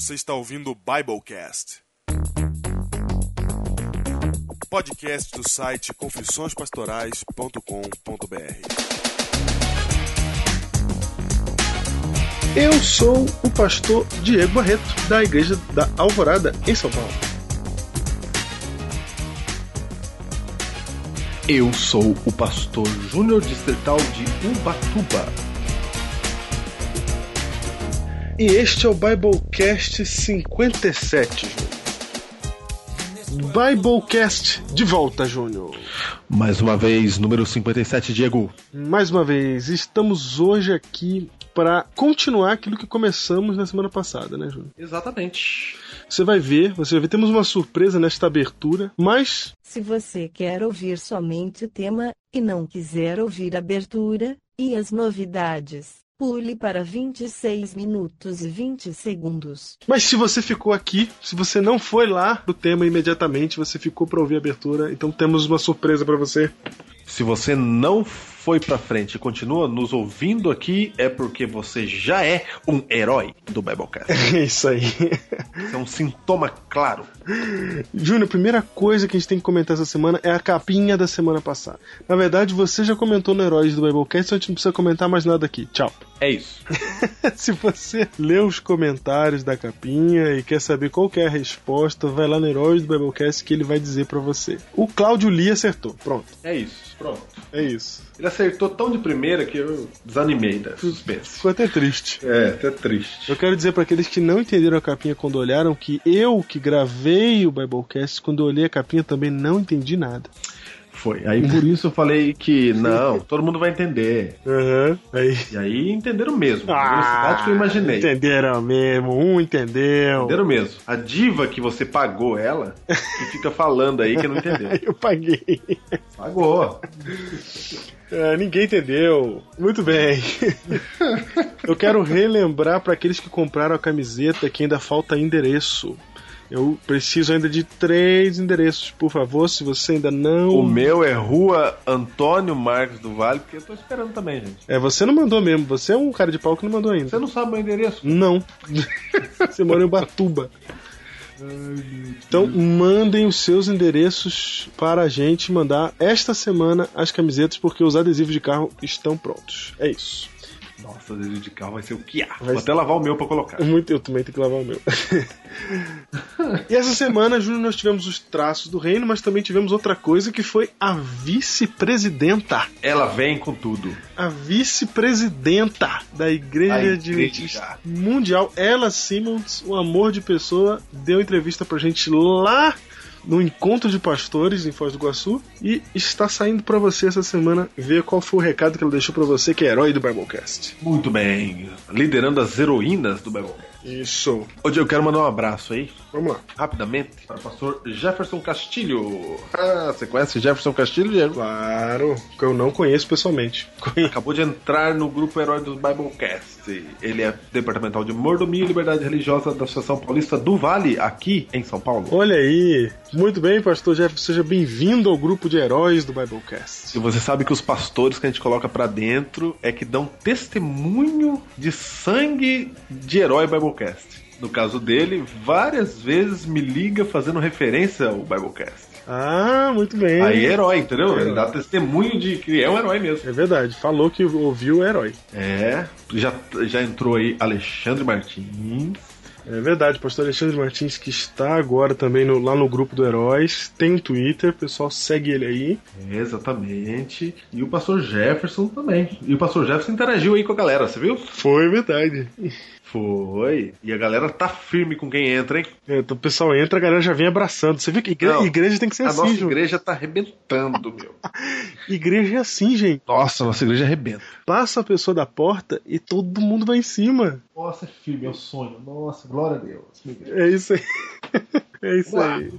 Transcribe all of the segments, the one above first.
Você está ouvindo o Biblecast. Podcast do site confissõespastorais.com.br. Eu sou o pastor Diego Barreto, da Igreja da Alvorada, em São Paulo. Eu sou o pastor Júnior Distrital de Ubatuba. E este é o Biblecast 57, Júnior. Biblecast de volta, Júnior. Mais uma vez, número 57, Diego. Mais uma vez, estamos hoje aqui para continuar aquilo que começamos na semana passada, né, Júnior? Exatamente. Você vai ver, você vai ver, temos uma surpresa nesta abertura, mas Se você quer ouvir somente o tema, e não quiser ouvir a abertura, e as novidades, pule para 26 minutos e 20 segundos. Mas se você ficou aqui, se você não foi lá pro tema imediatamente, você ficou para ouvir a abertura, então temos uma surpresa para você. Se você não foi pra frente e continua nos ouvindo aqui, é porque você já é um herói do Biblecast. É isso aí. Isso é um sintoma claro. Júnior, a primeira coisa que a gente tem que comentar essa semana é a capinha da semana passada. Na verdade, você já comentou no Heróis do Biblecast, então a gente não precisa comentar mais nada aqui. Tchau. É isso. Se você leu os comentários da capinha e quer saber qual que é a resposta, vai lá no Heróis do Biblecast que ele vai dizer pra você. O Cláudio Lee acertou. Pronto. É isso. Pronto. É isso. Ele acertou tão de primeira que eu desanimei da suspense. Ficou até triste. É, até triste. Eu quero dizer pra aqueles que não entenderam a capinha quando olharam que eu que gravei o Biblecast, quando eu olhei a capinha também não entendi nada. Foi. Aí por isso eu falei que não, todo mundo vai entender. Aham. Aí. E aí entenderam mesmo. a velocidade que eu imaginei. Entenderam mesmo, um entendeu. Entenderam mesmo. A diva que você pagou ela e fica falando aí que não entendeu. Eu paguei. Pagou. É, ninguém entendeu. Muito bem. Eu quero relembrar para aqueles que compraram a camiseta que ainda falta endereço. Eu preciso ainda de três endereços, por favor, se você ainda não. O meu é Rua Antônio Marcos do Vale, porque eu tô esperando também, gente. É, você não mandou mesmo. Você é um cara de pau que não mandou ainda. Você não sabe meu endereço? Não. Você mora em Batuba. Então mandem os seus endereços para a gente mandar esta semana as camisetas, porque os adesivos de carro estão prontos. É isso. Nossa, adesivo de carro vai ser o que há. Vai Vou até lavar o meu pra colocar. Muito, eu também tenho que lavar o meu. e essa semana, Júnior, nós tivemos os traços do reino, mas também tivemos outra coisa que foi a vice-presidenta. Ela vem com tudo. A vice-presidenta da Igreja A de igreja. Mundial, ela Simmons, um amor de pessoa, deu entrevista pra gente lá no encontro de pastores em Foz do Iguaçu e está saindo pra você essa semana ver qual foi o recado que ela deixou pra você que é herói do Biblecast. Muito bem. Liderando as heroínas do Biblecast. Isso. Hoje eu quero mandar um abraço aí, Vamos lá. rapidamente, para o pastor Jefferson Castilho. Ah, você conhece Jefferson Castilho, Diego? Claro, que eu não conheço pessoalmente. Acabou de entrar no grupo Herói do Biblecast. Ele é departamental de mordomia e liberdade religiosa da Associação Paulista do Vale, aqui em São Paulo. Olha aí. Muito bem, pastor Jeff, seja bem-vindo ao grupo de heróis do Biblecast. E você sabe que os pastores que a gente coloca pra dentro é que dão testemunho de sangue de herói Biblecast. No caso dele, várias vezes me liga fazendo referência ao Biblecast. Ah, muito bem. Aí é herói, entendeu? Herói. Ele dá testemunho de que é um herói mesmo. É verdade, falou que ouviu o herói. É, já, já entrou aí Alexandre Martins. É verdade, pastor Alexandre Martins, que está agora também no- lá no grupo do Heróis, tem um Twitter, pessoal segue ele aí. Exatamente. E o pastor Jefferson também. E o pastor Jefferson interagiu aí com a galera, você viu? Foi verdade. Foi. E a galera tá firme com quem entra, hein? É, então o pessoal entra, a galera já vem abraçando. Você viu que igre- Não, igreja tem que ser a assim, nossa Ju. igreja tá arrebentando, meu. Igreja é assim, gente. Nossa, a nossa igreja arrebenta. Passa a pessoa da porta e todo mundo vai em cima. Nossa, é firme, é o sonho. Nossa, glória a Deus. É isso aí. É isso aí.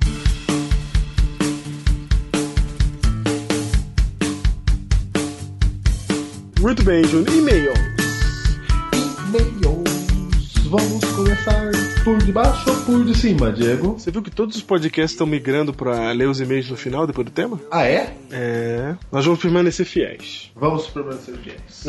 Muito bem, Júnior. E-mail. E-mails. Vamos começar por de baixo ou por de cima, Diego? Você viu que todos os podcasts estão migrando para ler os e-mails no final, depois do tema? Ah, é? É. Nós vamos permanecer fiéis. Vamos permanecer fiéis.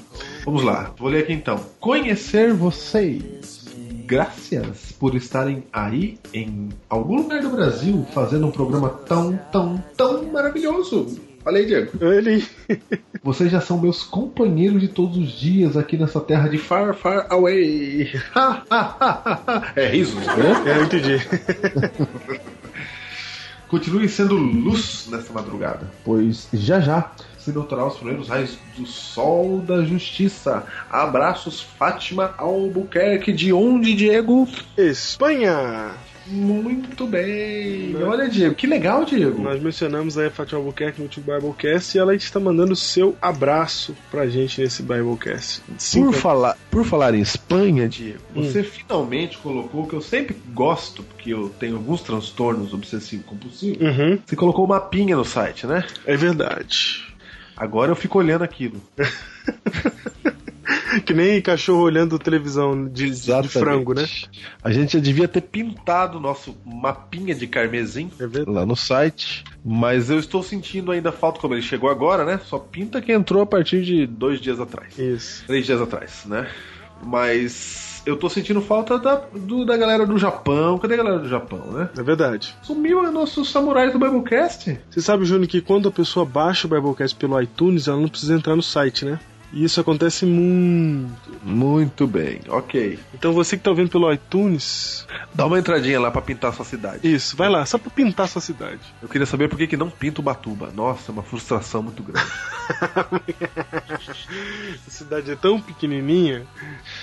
Vamos lá, vou ler aqui então. Conhecer vocês. graças por estarem aí em algum lugar do Brasil fazendo um programa tão, tão, tão maravilhoso. Olha aí, Diego. Ele. Vocês já são meus companheiros de todos os dias aqui nessa terra de far, far away. é risos, né? É, eu entendi. Continue sendo luz nessa madrugada, pois já já se doutorará os primeiros raios do sol da justiça. Abraços, Fátima Albuquerque. De onde, Diego? Espanha! Muito bem. Né? Olha, Diego, que legal, Diego. Nós mencionamos aí a Fátima Albuquerque no último Biblecast e ela está mandando o seu abraço pra gente nesse Biblecast. Por Cinco- falar, por falar em Espanha, Diego, Hum. você finalmente colocou o que eu sempre gosto, porque eu tenho alguns transtornos obsessivo-compulsivos. Uhum, Você colocou uma mapinha no site, né? é verdade. Agora eu fico olhando aquilo. Que nem cachorro olhando televisão de, de frango, né? A gente já devia ter pintado o nosso mapinha de carmesim É lá no site, mas eu estou sentindo ainda falta, como ele chegou agora, né? Só pinta que entrou a partir de dois dias atrás. Isso. Três dias atrás, né? Mas eu tô sentindo falta da, do- da galera do Japão. Cadê a galera do Japão, né? É verdade. Sumiu nossos samurais do Biblecast. Você sabe, Júnior, que quando a pessoa baixa o Biblecast pelo iTunes, ela não precisa entrar no site, né? E isso acontece muito. Muito bem, ok. Então você que tá ouvindo pelo iTunes, Dá uma entradinha lá pra pintar a sua cidade. isso, vai lá, só pra pintar sua cidade. Eu queria saber por que, que não pinta o Batuba. Nossa, é uma frustração muito grande. A cidade é tão pequenininha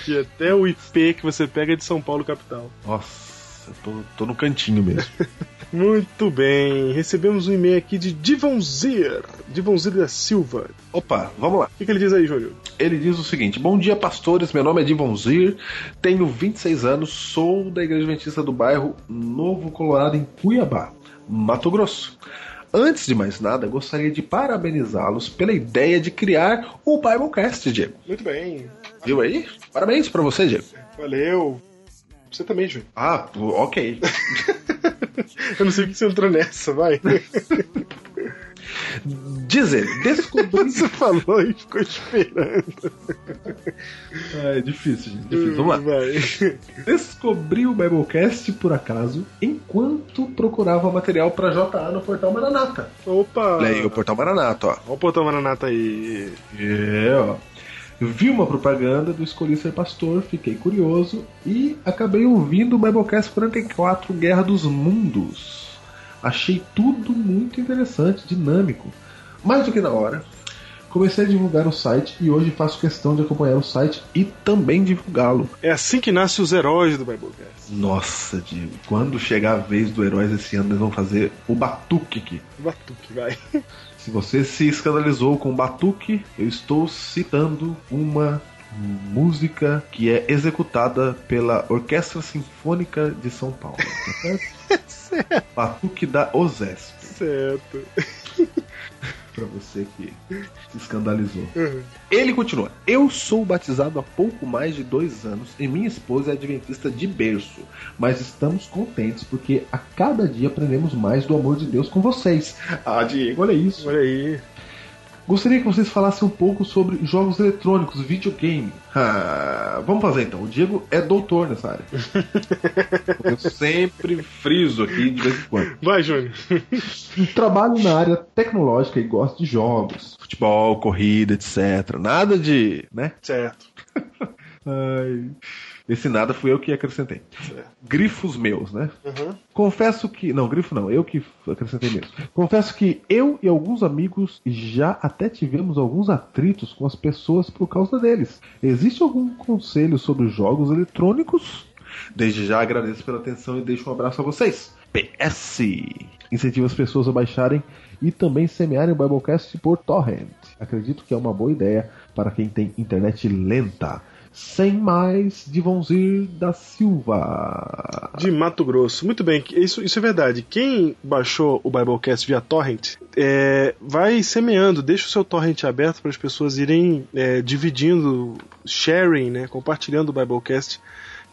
que até o IP que você pega é de São Paulo capital. Nossa, eu tô, tô no cantinho mesmo. Muito bem, recebemos um e-mail aqui de Divonzir, Divonzir da Silva. Opa, vamos lá. O que, que ele diz aí, Júnior? Ele diz o seguinte: Bom dia, pastores. Meu nome é Divonzir, tenho 26 anos, sou da Igreja Adventista do bairro Novo Colorado, em Cuiabá, Mato Grosso. Antes de mais nada, gostaria de parabenizá-los pela ideia de criar o Biblecast, Diego. Muito bem, Viu aí? Parabéns pra você, Diego. valeu. Você também, Júnior. Ah, ok. Eu não sei o que você entrou nessa, vai. Diz ele, descobri. Você falou e ficou esperando. é difícil, gente. Difícil. Vamos lá. Vai. Descobri o Biblecast por acaso enquanto procurava material pra JA no portal Maranata. Opa! Olha aí, o portal Maranata, ó. Olha o portão Maranata aí. É, ó. Vi uma propaganda do Escolhi Ser Pastor, fiquei curioso e acabei ouvindo o Biblecast 44 Guerra dos Mundos. Achei tudo muito interessante, dinâmico. Mais do que na hora, comecei a divulgar o site e hoje faço questão de acompanhar o site e também divulgá-lo. É assim que nascem os heróis do Biblecast. Nossa, Diego, quando chegar a vez do Heróis esse ano, eles vão fazer o Batuque aqui. Batuque, vai. Se você se escandalizou com Batuque, eu estou citando uma música que é executada pela Orquestra Sinfônica de São Paulo. tá certo? Batuque da OSESP. Certo. Pra você que se escandalizou. Uhum. Ele continua. Eu sou batizado há pouco mais de dois anos e minha esposa é adventista de berço. Mas estamos contentes porque a cada dia aprendemos mais do amor de Deus com vocês. Ah, Diego, olha isso. Olha aí. Gostaria que vocês falassem um pouco sobre jogos eletrônicos, videogame. Ah, vamos fazer então. O Diego é doutor nessa área. Eu sempre friso aqui de vez em quando. Vai, Júnior. Trabalho na área tecnológica e gosto de jogos, futebol, corrida, etc. Nada de, né? Certo. Ai. Esse nada fui eu que acrescentei. certo. Grifos meus, né? Uhum. Confesso que. Não, grifo não, eu que acrescentei mesmo. Confesso que eu e alguns amigos já até tivemos alguns atritos com as pessoas por causa deles. Existe algum conselho sobre jogos eletrônicos? Desde já agradeço pela atenção e deixo um abraço a vocês. PS! Incentiva as pessoas a baixarem e também semearem o Biblecast por torrent. Acredito que é uma boa ideia para quem tem internet lenta. Sem mais, Divonzir da Silva. De Mato Grosso. Muito bem, isso, isso é verdade. Quem baixou o Biblecast via torrent, é, vai semeando, deixa o seu torrent aberto para as pessoas irem é, dividindo, sharing, né, compartilhando o Biblecast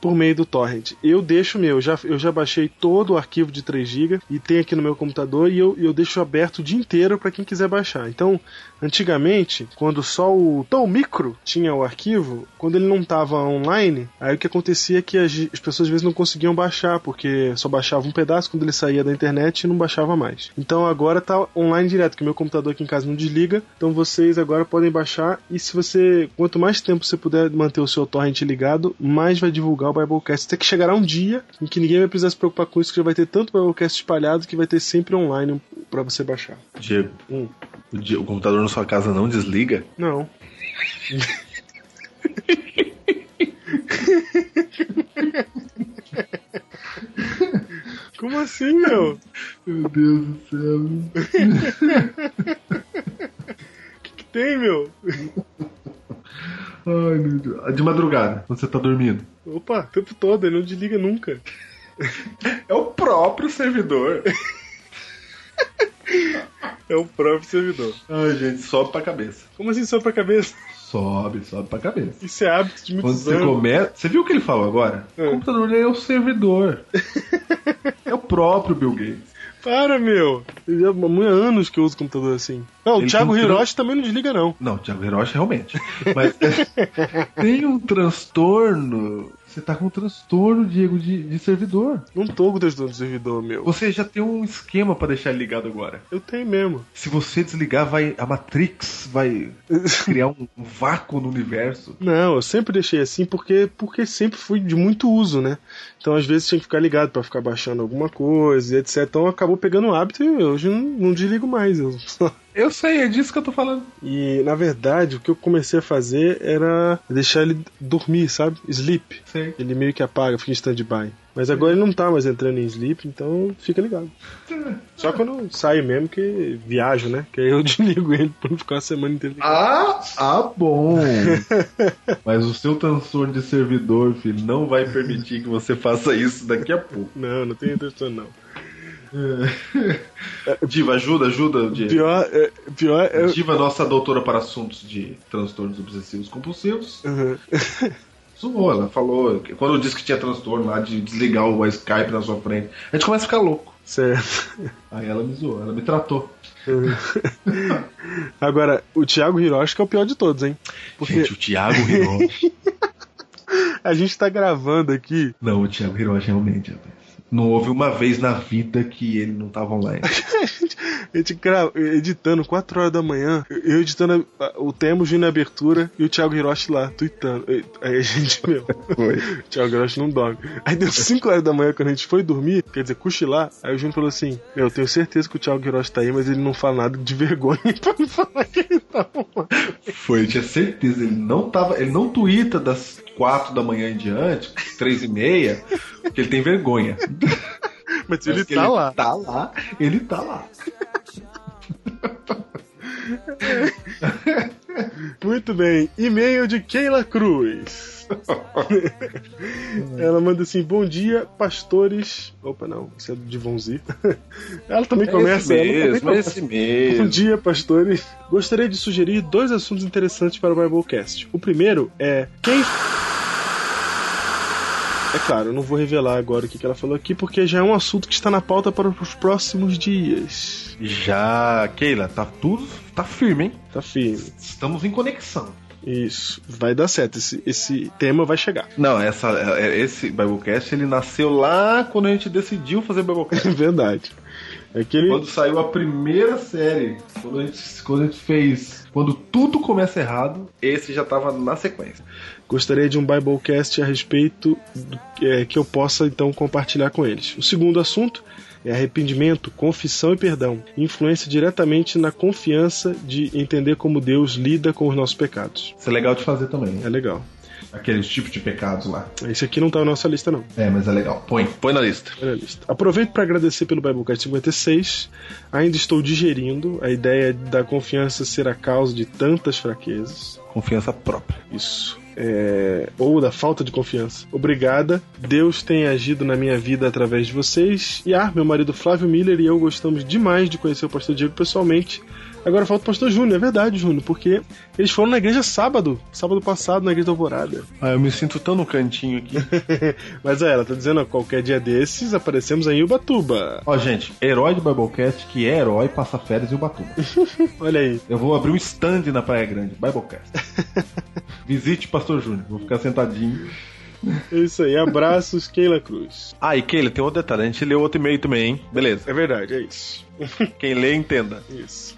por meio do torrent. Eu deixo meu, já, eu já baixei todo o arquivo de 3 GB e tem aqui no meu computador e eu, eu deixo aberto o dia inteiro para quem quiser baixar. Então, antigamente, quando só o Tom Micro tinha o arquivo, quando ele não estava online, aí o que acontecia é que as, as pessoas às vezes não conseguiam baixar, porque só baixava um pedaço quando ele saía da internet e não baixava mais. Então agora tá online direto, que meu computador aqui em casa não desliga, então vocês agora podem baixar e se você, quanto mais tempo você puder manter o seu torrent ligado, mais vai divulgar o Biblecast. Até que chegará um dia em que ninguém vai precisar se preocupar com isso, que já vai ter tanto Biblecast espalhado que vai ter sempre online para você baixar. Diego, Hum. O, computador na sua casa não desliga? Não. Como assim, meu? Meu Deus do céu. O que, que tem, meu? Ai, meu Deus. De madrugada, quando você tá dormindo. Opa, o tempo todo, ele não desliga nunca. É o próprio servidor. É o próprio servidor. Ai, gente, sobe pra cabeça. Como assim só pra cabeça? Sobe, sobe pra cabeça. Isso é hábito de Quando muitos você anos. começa. Você viu o que ele falou agora? É. O computador é o servidor. é o próprio Bill Gates. Para, meu. Já há anos que eu uso computador assim. Não, o Ele Thiago tem um Hiroshi também não desliga, não. Não, Thiago Hiroshi realmente. Mas tem um transtorno. Você tá com um transtorno, Diego, de, de servidor. Não tô com transtorno do servidor, meu. Você já tem um esquema pra deixar ele ligado agora. Eu tenho mesmo. Se você desligar, vai a Matrix vai criar um vácuo no universo. Não, eu sempre deixei assim porque, porque sempre fui de muito uso, né? Então às vezes tinha que ficar ligado pra ficar baixando alguma coisa e etc. Então acabou pegando o hábito e hoje não, não desligo mais. Eu só- Eu sei, é disso que eu tô falando. E na verdade o que eu comecei a fazer era deixar ele dormir, sabe? Sleep. Sei. Ele meio que apaga, fica em stand-by. Mas agora ele não tá mais entrando em sleep, então fica ligado. Só quando eu saio mesmo que viajo, né? Que aí eu desligo ele pra não ficar a semana inteira ligado. Ah, ah, bom. Mas o seu transtorno de servidor, filho, não vai permitir que você faça isso daqui a pouco. Não, não tem transtorno não. Diva, ajuda, ajuda, Diego. Pior é. Pior é. Diva, nossa doutora para assuntos de transtornos obsessivos compulsivos, Uhum. zoou. Ela falou, quando eu disse que tinha transtorno lá de desligar o Skype na sua frente, a gente começa a ficar louco. Certo. Aí ela me zoou, ela me tratou. Agora, o Thiago Hiroshi que é o pior de todos, hein? Porque Gente, o Thiago Hiroshi. a gente tá gravando aqui. não, o Thiago Hiroshi realmente, rapaz. Não houve uma vez na vida que ele não tava online. A gente gra- editando 4 horas da manhã, eu editando a- o tema, o Júnior na abertura e o Thiago Hiroshi lá, tweetando. Aí a gente, meu, o Thiago Hiroshi não dorme. Aí deu 5 horas da manhã quando a gente foi dormir, quer dizer, cochilar, aí o Júnior falou assim: eu tenho certeza que o Thiago Hiroshi tá aí, mas ele não fala nada de vergonha pra não falar que ele tá online. Foi, eu tinha certeza. Ele não tava. Ele não twitta das quatro da manhã em diante, três e meia, porque ele tem vergonha. Mas ele Mas tá lá. Tá lá, ele tá lá. Muito bem. E-mail de Keila Cruz. Ela manda assim: Bom dia, pastores. Opa, não, isso é de Vonzi. Ela também começa. ela também começa. esse Bom mesmo. dia, pastores. Gostaria de sugerir dois assuntos interessantes para o Biblecast. O primeiro é quem. É claro, eu não vou revelar agora o que que ela falou aqui, porque já é um assunto que está na pauta para os próximos dias. Já, Keila, tá tudo. Tá firme, hein? Tá firme. Estamos em conexão. Isso, vai dar certo. Esse, esse tema vai chegar. Não, essa, é- esse Biblecast ele nasceu lá quando a gente decidiu fazer Biblecast. É verdade. É que ele. Quando saiu a primeira série, quando a gente, quando a gente fez. Quando tudo começa errado, esse já tava na sequência. Gostaria de um Biblecast a respeito do, é, que eu possa então compartilhar com eles. O segundo assunto é arrependimento, confissão e perdão. Influência diretamente na confiança de entender como Deus lida com os nossos pecados. Isso é legal de fazer também. É legal. Aqueles tipos de pecados lá. Esse aqui não tá na nossa lista, não. É, mas é legal. Põe, põe na lista. Olha a lista. Aproveito para agradecer pelo Biblecast 56. Ainda estou digerindo a ideia da confiança ser a causa de tantas fraquezas. Confiança própria. Isso. É, ou da falta de confiança. Obrigada. Deus tem agido na minha vida através de vocês. E ah, meu marido Flávio Miller e eu gostamos demais de conhecer o pastor Diego pessoalmente. Agora falta o pastor Júnior, é verdade, Júnior, porque eles foram na igreja sábado, sábado passado, na igreja da Alvorada. Ah, eu me sinto tão no cantinho aqui. Mas é, ela tá dizendo, ó, qualquer dia desses aparecemos em Ubatuba. Ó, gente, herói do Biblecast, que é herói, passa férias em Ubatuba. Olha aí. Eu vou abrir um stand na Praia Grande, Biblecast. Visite o Pastor Júnior, vou ficar sentadinho. É isso aí, abraços, Keila Cruz. Ah, e Keila, tem outro detalhe, a gente leu outro e-mail também, hein? Beleza. É verdade, é isso. Quem lê, entenda. Isso.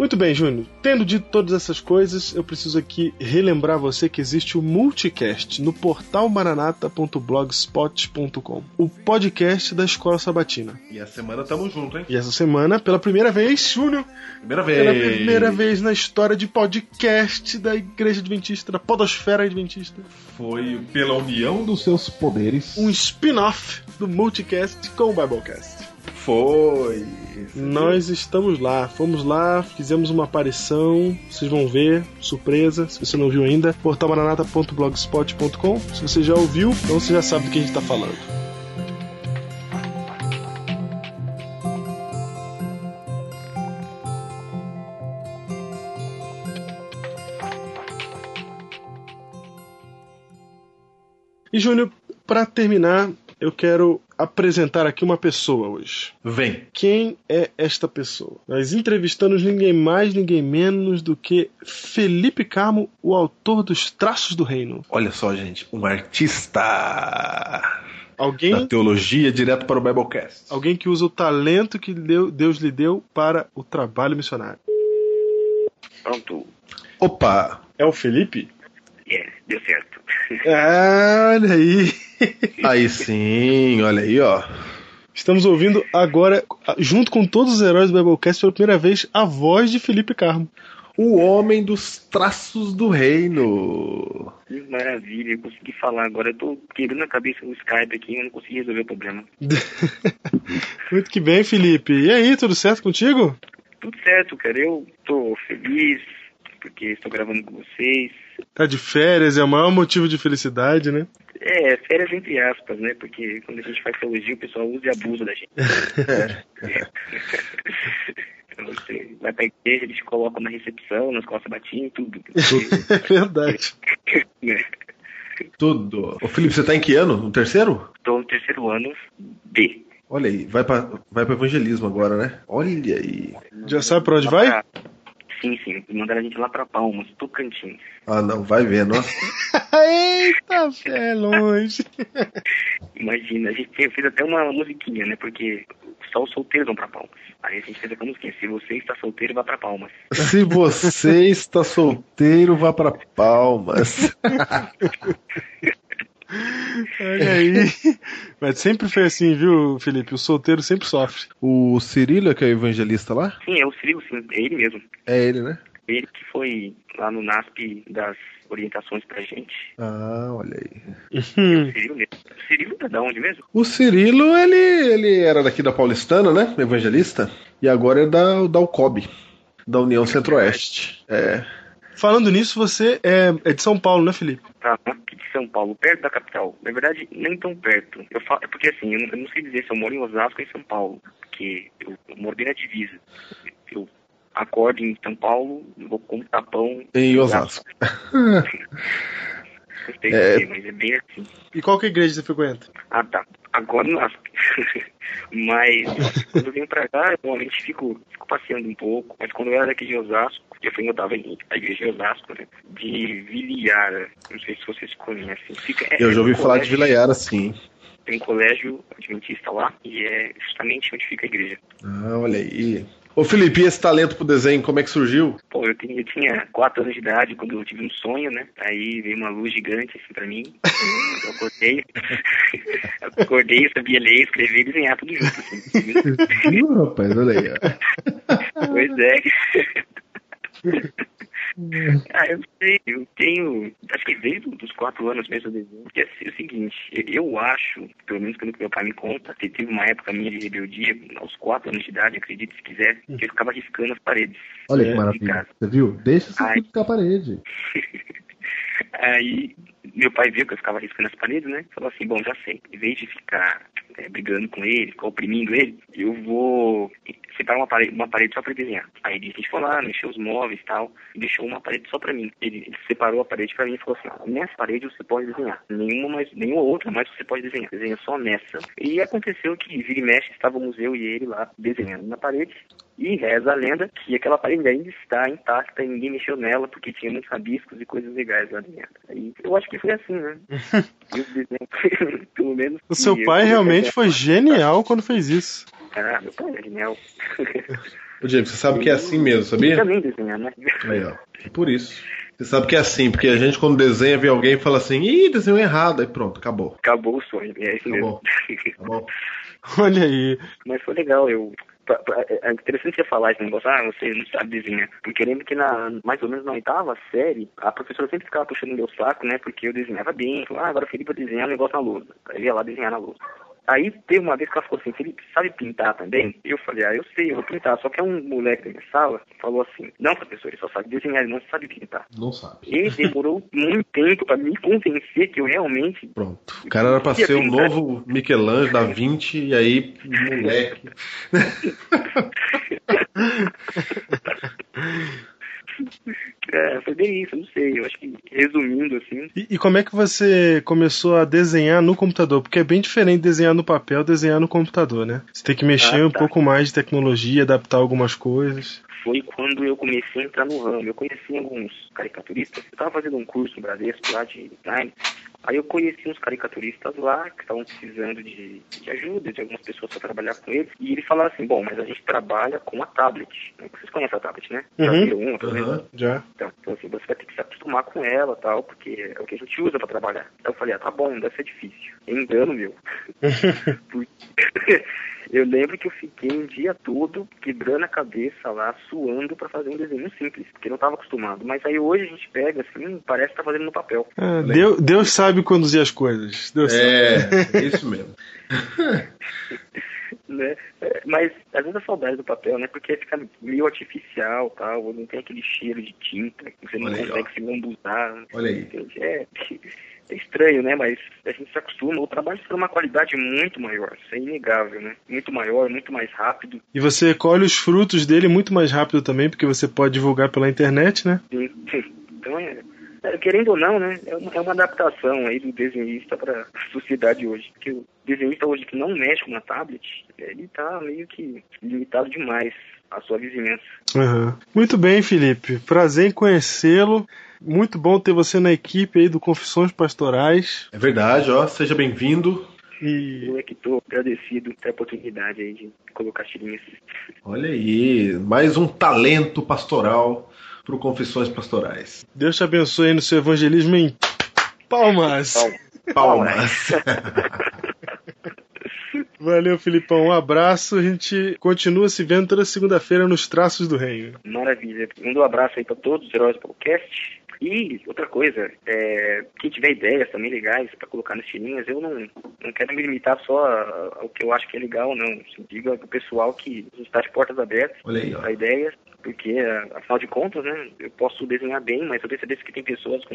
Muito bem, Júnior. Tendo dito todas essas coisas, eu preciso aqui relembrar você que existe o Multicast no portal maranata.blogspot.com, o podcast da Escola Sabatina. E essa semana tamo junto, hein? E essa semana, pela primeira vez, Júnior, Primeira vez. pela primeira vez na história de podcast da Igreja Adventista, da Podosfera Adventista, Foi pela união dos seus poderes. um spin-off do Multicast com o Biblecast. Foi. Nós estamos lá, fomos lá, fizemos uma aparição, vocês vão ver, surpresa, se você não viu ainda, portalmaranata.blogspot.com. Se você já ouviu, então você já sabe do que a gente está falando. E Júnior, para terminar, eu quero apresentar aqui uma pessoa hoje. Vem. Quem é esta pessoa? Nós entrevistamos ninguém mais, ninguém menos do que Felipe Carmo, o autor dos Traços do Reino. Olha só, gente, um artista da Alguém, teologia direto para o Biblecast. alguém que usa o talento que deu- Deus lhe deu para o trabalho missionário. Pronto. Opa! É o Felipe? É, deu certo. Ah, olha aí. Aí sim, olha aí, ó. Estamos ouvindo agora, junto com todos os heróis do Biblecast, pela primeira vez, a voz de Felipe Carmo. O homem dos traços do reino. Que maravilha, eu consegui falar agora. Eu tô quebrando a cabeça no Skype aqui e eu não consegui resolver o problema. Muito que bem, Felipe. E aí, tudo certo contigo? Tudo certo, cara. Eu tô feliz porque estou gravando com vocês. Tá de férias, é o maior motivo de felicidade, né? É, férias entre aspas, né? Porque quando a gente faz teologia, o pessoal usa e abusa da gente. Você vai pra igreja, eles te colocam na recepção, nas costas batinhas tudo. É verdade. Né? Tudo. Ô Felipe, você tá em que ano? No terceiro? Tô no terceiro ano B. Olha aí, vai pra, vai pra evangelismo agora, né? Olha aí. Já sabe pra onde vai? Sim, sim. Mandaram a gente lá pra Palmas, Tocantins. Ah, não, vai ver, nossa. Eita, é longe. Imagina, a gente fez até uma musiquinha, né? Porque só os solteiros vão pra Palmas. Aí a gente fez aquela musiquinha. Se você está solteiro, vá pra Palmas. Se você está solteiro, vá pra Palmas. Olha aí. Mas sempre foi assim, viu, Felipe? O solteiro sempre sofre. O Cirilo, que é o evangelista lá? Sim, é o Cirilo, sim. É ele mesmo. É ele, né? Ele que foi lá no NASP das orientações pra gente. Ah, olha aí. O Cirilo mesmo. O Cirilo é da onde mesmo? O Cirilo, ele, ele era daqui da Paulistana, né? Evangelista. E agora é da, da UCOB, da União Centro-Oeste. É. Falando nisso, você é, é de São Paulo, né, Felipe? Tá, de São Paulo, perto da capital. Na verdade, nem tão perto. Eu falo, é porque assim, eu não, eu não sei dizer se eu moro em Osasco ou em São Paulo. Porque eu, eu moro bem na divisa. Eu acordo em São Paulo, vou com um tapão. Em Osasco. Sei É. dizer, mas é bem assim. E qual que é a igreja que você frequenta? Ah, tá. Agora não. mas quando eu venho pra cá, eu normalmente fico, fico passeando um pouco. Mas quando eu era daqui de Osasco, eu fui eu em a igreja de Osasco, né? De Viliara. Não sei se vocês conhecem. Fica, é- Eu já ouvi falar de colégio- Vila Yara, sim. Tem um colégio adventista lá e é justamente onde fica a igreja. Ah, olha aí. Ô Felipe, e esse talento pro desenho, como é que surgiu? Pô, eu tinha, eu tinha quatro anos de idade quando eu tive um sonho, né? Aí veio uma luz gigante assim pra mim. Eu acordei. eu acordei, sabia ler, escrever e desenhar tudo junto, assim. Rapaz, olha aí. ó. Pois é. ah, eu sei, eu tenho. Acho que desde os quatro anos mesmo. Porque é o seguinte, eu acho, pelo menos pelo que meu pai me conta, que teve uma época minha de rebeldia, aos quatro anos de idade, acredite se quiser, que eu ficava riscando as paredes. Olha É, que maravilha. Você viu? Deixa aqui ficar a parede. Aí meu pai viu que eu ficava riscando as paredes, né? Falou assim, bom, já sei. Em vez de ficar é, brigando com ele, oprimindo ele, eu vou separar uma parede, uma parede só para desenhar. Aí gente foi lá, mexeu os móveis e tal, e deixou uma parede só para mim. Ele, ele, separou a parede para mim e falou assim, nessa parede você pode desenhar. Nenhuma, mais, nenhuma outra mais você pode desenhar. Desenha só nessa. E aconteceu que vira e mexe, estávamos eu e ele lá desenhando na parede. E reza a lenda que aquela parede ainda está intacta e ninguém mexeu nela porque tinha muitos rabiscos e coisas legais lá dentro. Aí eu acho que foi assim, né? e o desenho, pelo menos. O seu pai realmente foi genial quando fez isso. Ah, meu pai é genial. Ô, James, você sabe que é assim mesmo, sabia? também desenhar, né? Aí, ó. Por isso. Você sabe que é assim, porque a gente quando desenha, vê alguém e fala assim, ih, desenhou errado, aí pronto, acabou. Acabou o sonho, é isso Acabou. mesmo. Acabou. Olha aí. Mas foi legal, eu. Pra- É interessante você falar esse negócio, ah, você não sabe desenhar. Porque eu lembro que na, mais ou menos na oitava série, a professora sempre ficava puxando meu saco, né? Porque eu desenhava bem. Falou, ah, agora o Felipe vai desenhar um negócio na lousa. Aí ia lá desenhar na lousa. Aí teve uma vez que ela falou assim, Felipe, sabe pintar também? Eu falei, ah, eu sei, eu vou pintar. Só que é um moleque da minha sala falou assim, não, professor, ele só sabe desenhar, ele não sabe pintar. Não sabe. E demorou muito tempo pra me convencer que eu realmente Pronto. O cara era pra ser o novo Michelangelo da 20 e aí, moleque. É, foi bem isso, não sei. Eu acho que, resumindo, assim, E, e como é que você começou a desenhar no computador? Porque é bem diferente desenhar no papel, desenhar no computador, né? Você tem que mexer Ah, um tá. pouco mais de tecnologia, adaptar algumas coisas. foi quando eu comecei a entrar no ramo. Eu conheci alguns caricaturistas. Eu estava fazendo um curso no Bradesco lá de design. Aí eu conheci uns caricaturistas lá que estavam precisando de, de ajuda, de algumas pessoas para trabalhar com eles. E ele falava assim, bom, mas a gente trabalha com a tablet. Vocês conhecem a tablet, né? Já Uhum. viram uma, pelo menos? Aham. Já. Então, então, assim, você vai ter que se acostumar com ela tal, porque é o que a gente usa para trabalhar. Então eu falei, ah, tá bom, deve ser difícil. É engano meu. Eu lembro que eu fiquei um dia todo quebrando a cabeça lá, suando para fazer um desenho simples, porque não estava acostumado. Mas aí hoje a gente pega assim, parece que tá fazendo no papel. Ah, Deus, Deus sabe conduzir as coisas. Deus sabe. É, isso mesmo. né? É, Mas às vezes a saudade do papel, né? Porque fica meio artificial, tal, não tem aquele cheiro de tinta, que você não Olha consegue ó. se lambuzar. Olha aí. Entende? É, é estranho, né? Mas a gente se acostuma. O trabalho fica uma qualidade muito maior, isso é inegável, né? Muito maior, muito mais rápido. E você colhe os frutos dele muito mais rápido também, porque você pode divulgar pela internet, né? Então é. É, Querendo ou não, né? É uma, é adaptação aí do desenhista para a sociedade hoje. Porque o desenhista hoje que não mexe com uma tablet, ele tá meio que limitado demais à sua vizinhança. Aham. Muito bem, Felipe. Prazer em conhecê-lo. Muito bom ter você na equipe aí do Confissões Pastorais. É verdade, ó. Seja bem-vindo. E Eu é que tô agradecido pela oportunidade aí de colocar tirinhas. Olha aí, mais um talento pastoral pro Confissões Pastorais. Deus te abençoe aí no seu evangelismo em palmas. Então, Palmas. Valeu, Filipão. Um abraço. A gente continua se vendo toda segunda-feira nos Traços do Reino. Maravilha. Manda um abraço aí para todos os heróis do podcast. E outra coisa, é, quem tiver ideias também legais para colocar nas tirinhas, eu não, não quero me limitar só ao que eu acho que é legal, não. Diga pro pessoal que a gente está de portas abertas para ideias, porque a- afinal de contas, né, eu posso desenhar bem, mas eu percebi que tem pessoas com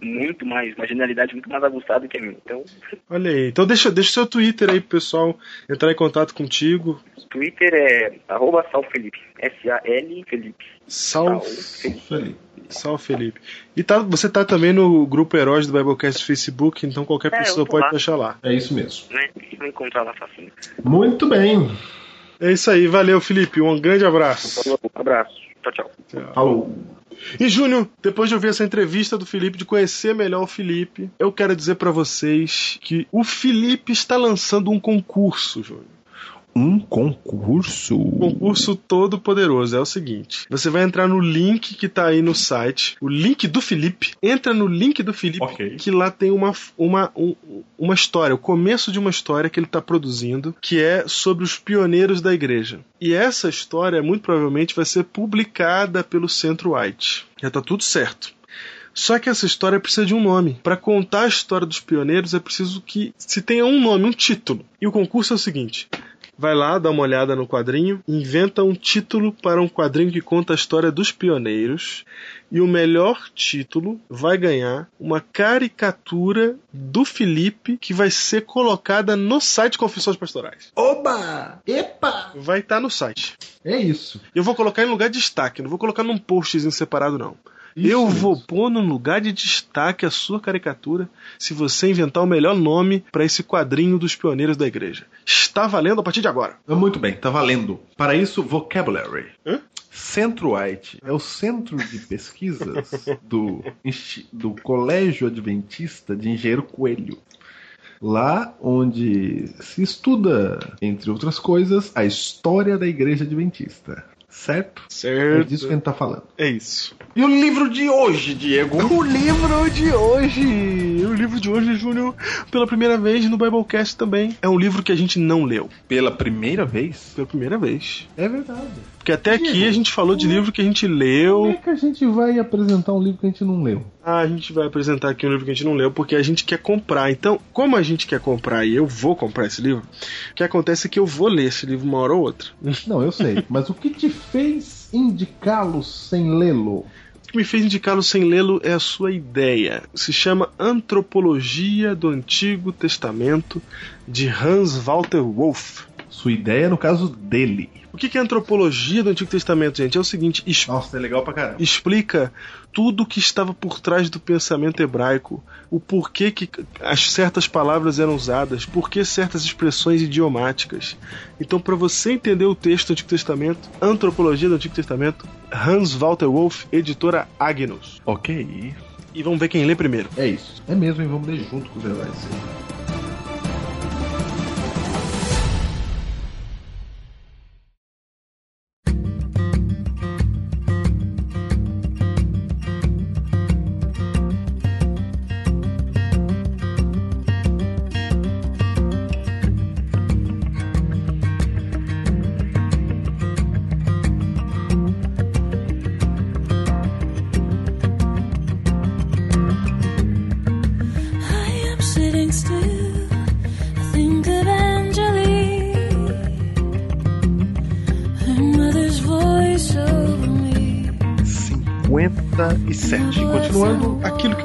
muito mais, uma genialidade muito mais aguçada que a minha. Então, Olha aí. Então deixa, deixa o seu Twitter aí pro pessoal entrar em contato contigo. Twitter é arroba salfelipe, S-A-L Felipe. Sal, Felipe. Felipe. Sal Felipe. E tá, você tá também no grupo Heróis do Biblecast Facebook, então qualquer É, pessoa pode lá. achar lá. É isso mesmo. Né? Vão encontrar lá facinho. Muito bem. É isso aí. Valeu, Felipe. Um grande abraço. Falou, Um abraço. Tchau, tchau. Falou. E Júnior, depois de ouvir essa entrevista do Felipe, de conhecer melhor o Felipe, eu quero dizer pra vocês que o Felipe está lançando um concurso, Júnior. Um concurso? Um concurso todo poderoso. É o seguinte: você vai entrar no link que tá aí no site, o link do Felipe. Entra no link do Felipe, Ok. que lá tem uma, uma, um- uma história, o começo de uma história que ele tá produzindo, que é sobre os pioneiros da igreja. E essa história, muito provavelmente, vai ser publicada pelo Centro White. Já tá tudo certo. Só que essa história precisa de um nome. Para contar a história dos pioneiros é preciso que se tenha um nome, um título. E o concurso é o seguinte: vai lá, dá uma olhada no quadrinho, inventa um título para um quadrinho que conta a história dos pioneiros. E o melhor título vai ganhar uma caricatura do Felipe que vai ser colocada no site Confissões Pastorais. Oba! Epa! Vai estar no site. É isso. Eu vou colocar em lugar de destaque, não vou colocar num postzinho separado, não. Isso eu vou pôr no lugar de destaque a sua caricatura se você inventar o melhor nome para esse quadrinho dos pioneiros da igreja. Está valendo a partir de agora. Muito bem, tá valendo. Para isso, vocabulary. Hã? Centro White é o centro de pesquisas do, do Colégio Adventista de Engenheiro Coelho. Lá onde se estuda, entre outras coisas, a história da Igreja Adventista. Certo? É Certo. disso que a gente tá falando. É isso. E o livro de hoje, Diego? O livro de hoje. O livro de hoje, Júnior, pela primeira vez no Biblecast também. É um livro que a gente não leu. Pela primeira vez? Pela primeira vez. É verdade. Porque até aqui a gente falou de livro que a gente Como leu. é que a gente vai apresentar um livro que a gente não leu? Ah, a gente vai apresentar aqui um livro que a gente não leu porque a gente quer comprar. Então, como a gente quer comprar e eu vou comprar esse livro, o que acontece é que eu vou ler esse livro uma hora ou outra. Não, eu sei. Mas o que te fez indicá-lo sem lê-lo? O que me fez indicá-lo sem lê-lo é a sua ideia. Se chama Antropologia do Antigo Testamento de Hans Walter Wolff. Sua ideia no caso dele. O que é antropologia do Antigo Testamento, gente? É o seguinte: es- Nossa, é legal pra caramba. explica tudo o que estava por trás do pensamento hebraico, o porquê que as certas palavras eram usadas, por que certas expressões idiomáticas. Então, para você entender o texto do Antigo Testamento, Antropologia do Antigo Testamento, Hans Walter Wolff, editora Agnus. Ok. E vamos ver quem lê primeiro. É isso. É mesmo, e vamos ler junto com os heróis.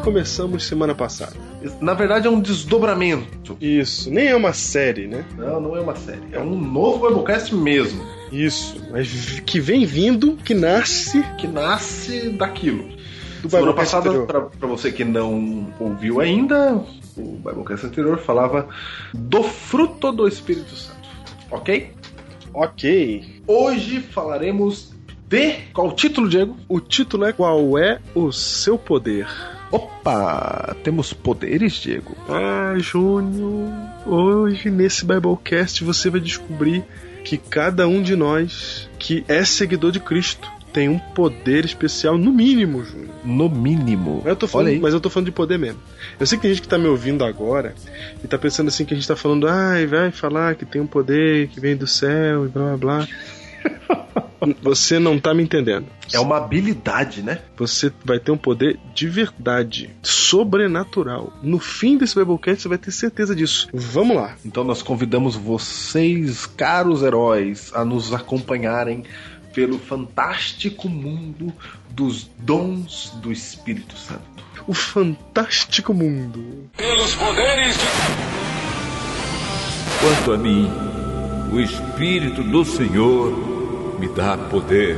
Começamos semana passada. Na verdade, é um desdobramento. Isso, nem é uma série, né? Não, não é uma série. É um novo Biblecast mesmo. Isso, mas que vem vindo, que nasce Que nasce daquilo. do Semana passada, pra você que não ouviu ainda, o Biblecast anterior falava do fruto do Espírito Santo. Ok? Ok. Hoje falaremos de. Qual o título, Diego? O título é Qual é o seu poder? Opa! Temos poderes, Diego? Ah, Júnior, hoje nesse Biblecast você vai descobrir que cada um de nós que é seguidor de Cristo tem um poder especial, no mínimo, Júnior. No mínimo. Eu tô falando, mas eu tô falando de poder mesmo. Eu sei que tem gente que tá me ouvindo agora e tá pensando assim que a gente tá falando, ai, vai falar que tem um poder que vem do céu e blá blá blá. Você não tá me entendendo. É uma habilidade, né? Você vai ter um poder de verdade, sobrenatural. No fim desse Biblecast você vai ter certeza disso. Vamos lá. Então nós convidamos vocês, caros heróis, a nos acompanharem pelo fantástico mundo dos dons do Espírito Santo. O fantástico mundo. Quanto a mim, o Espírito do Senhor me dá poder.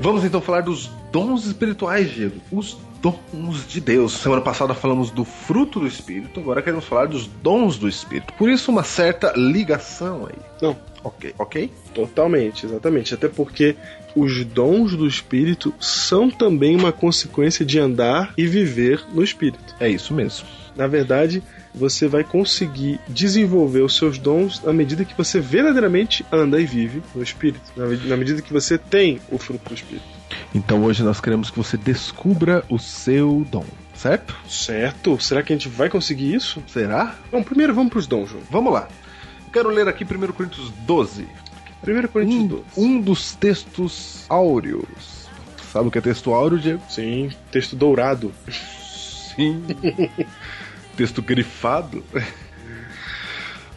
Vamos então falar dos dons espirituais, Diego. Os dons de Deus. Semana passada falamos do fruto do Espírito, agora queremos falar dos dons do Espírito. Por isso, uma certa ligação aí. Não, Ok, ok? totalmente, exatamente. Até porque os dons do Espírito são também uma consequência de andar e viver no Espírito. É isso mesmo. Na verdade, você vai conseguir desenvolver os seus dons à medida que você verdadeiramente anda e vive no Espírito. Na, me- na medida que você tem o fruto do Espírito. Então hoje nós queremos que você descubra o seu dom, certo? Certo? Será que a gente vai conseguir isso? Será? Bom, primeiro vamos para os dons, João. Vamos lá. Quero ler aqui 1 Coríntios 12. Primeiro Coríntios Um, 12. um dos textos áureos. Sabe o que é texto áureo, Diego? Sim, texto dourado. Sim. texto grifado.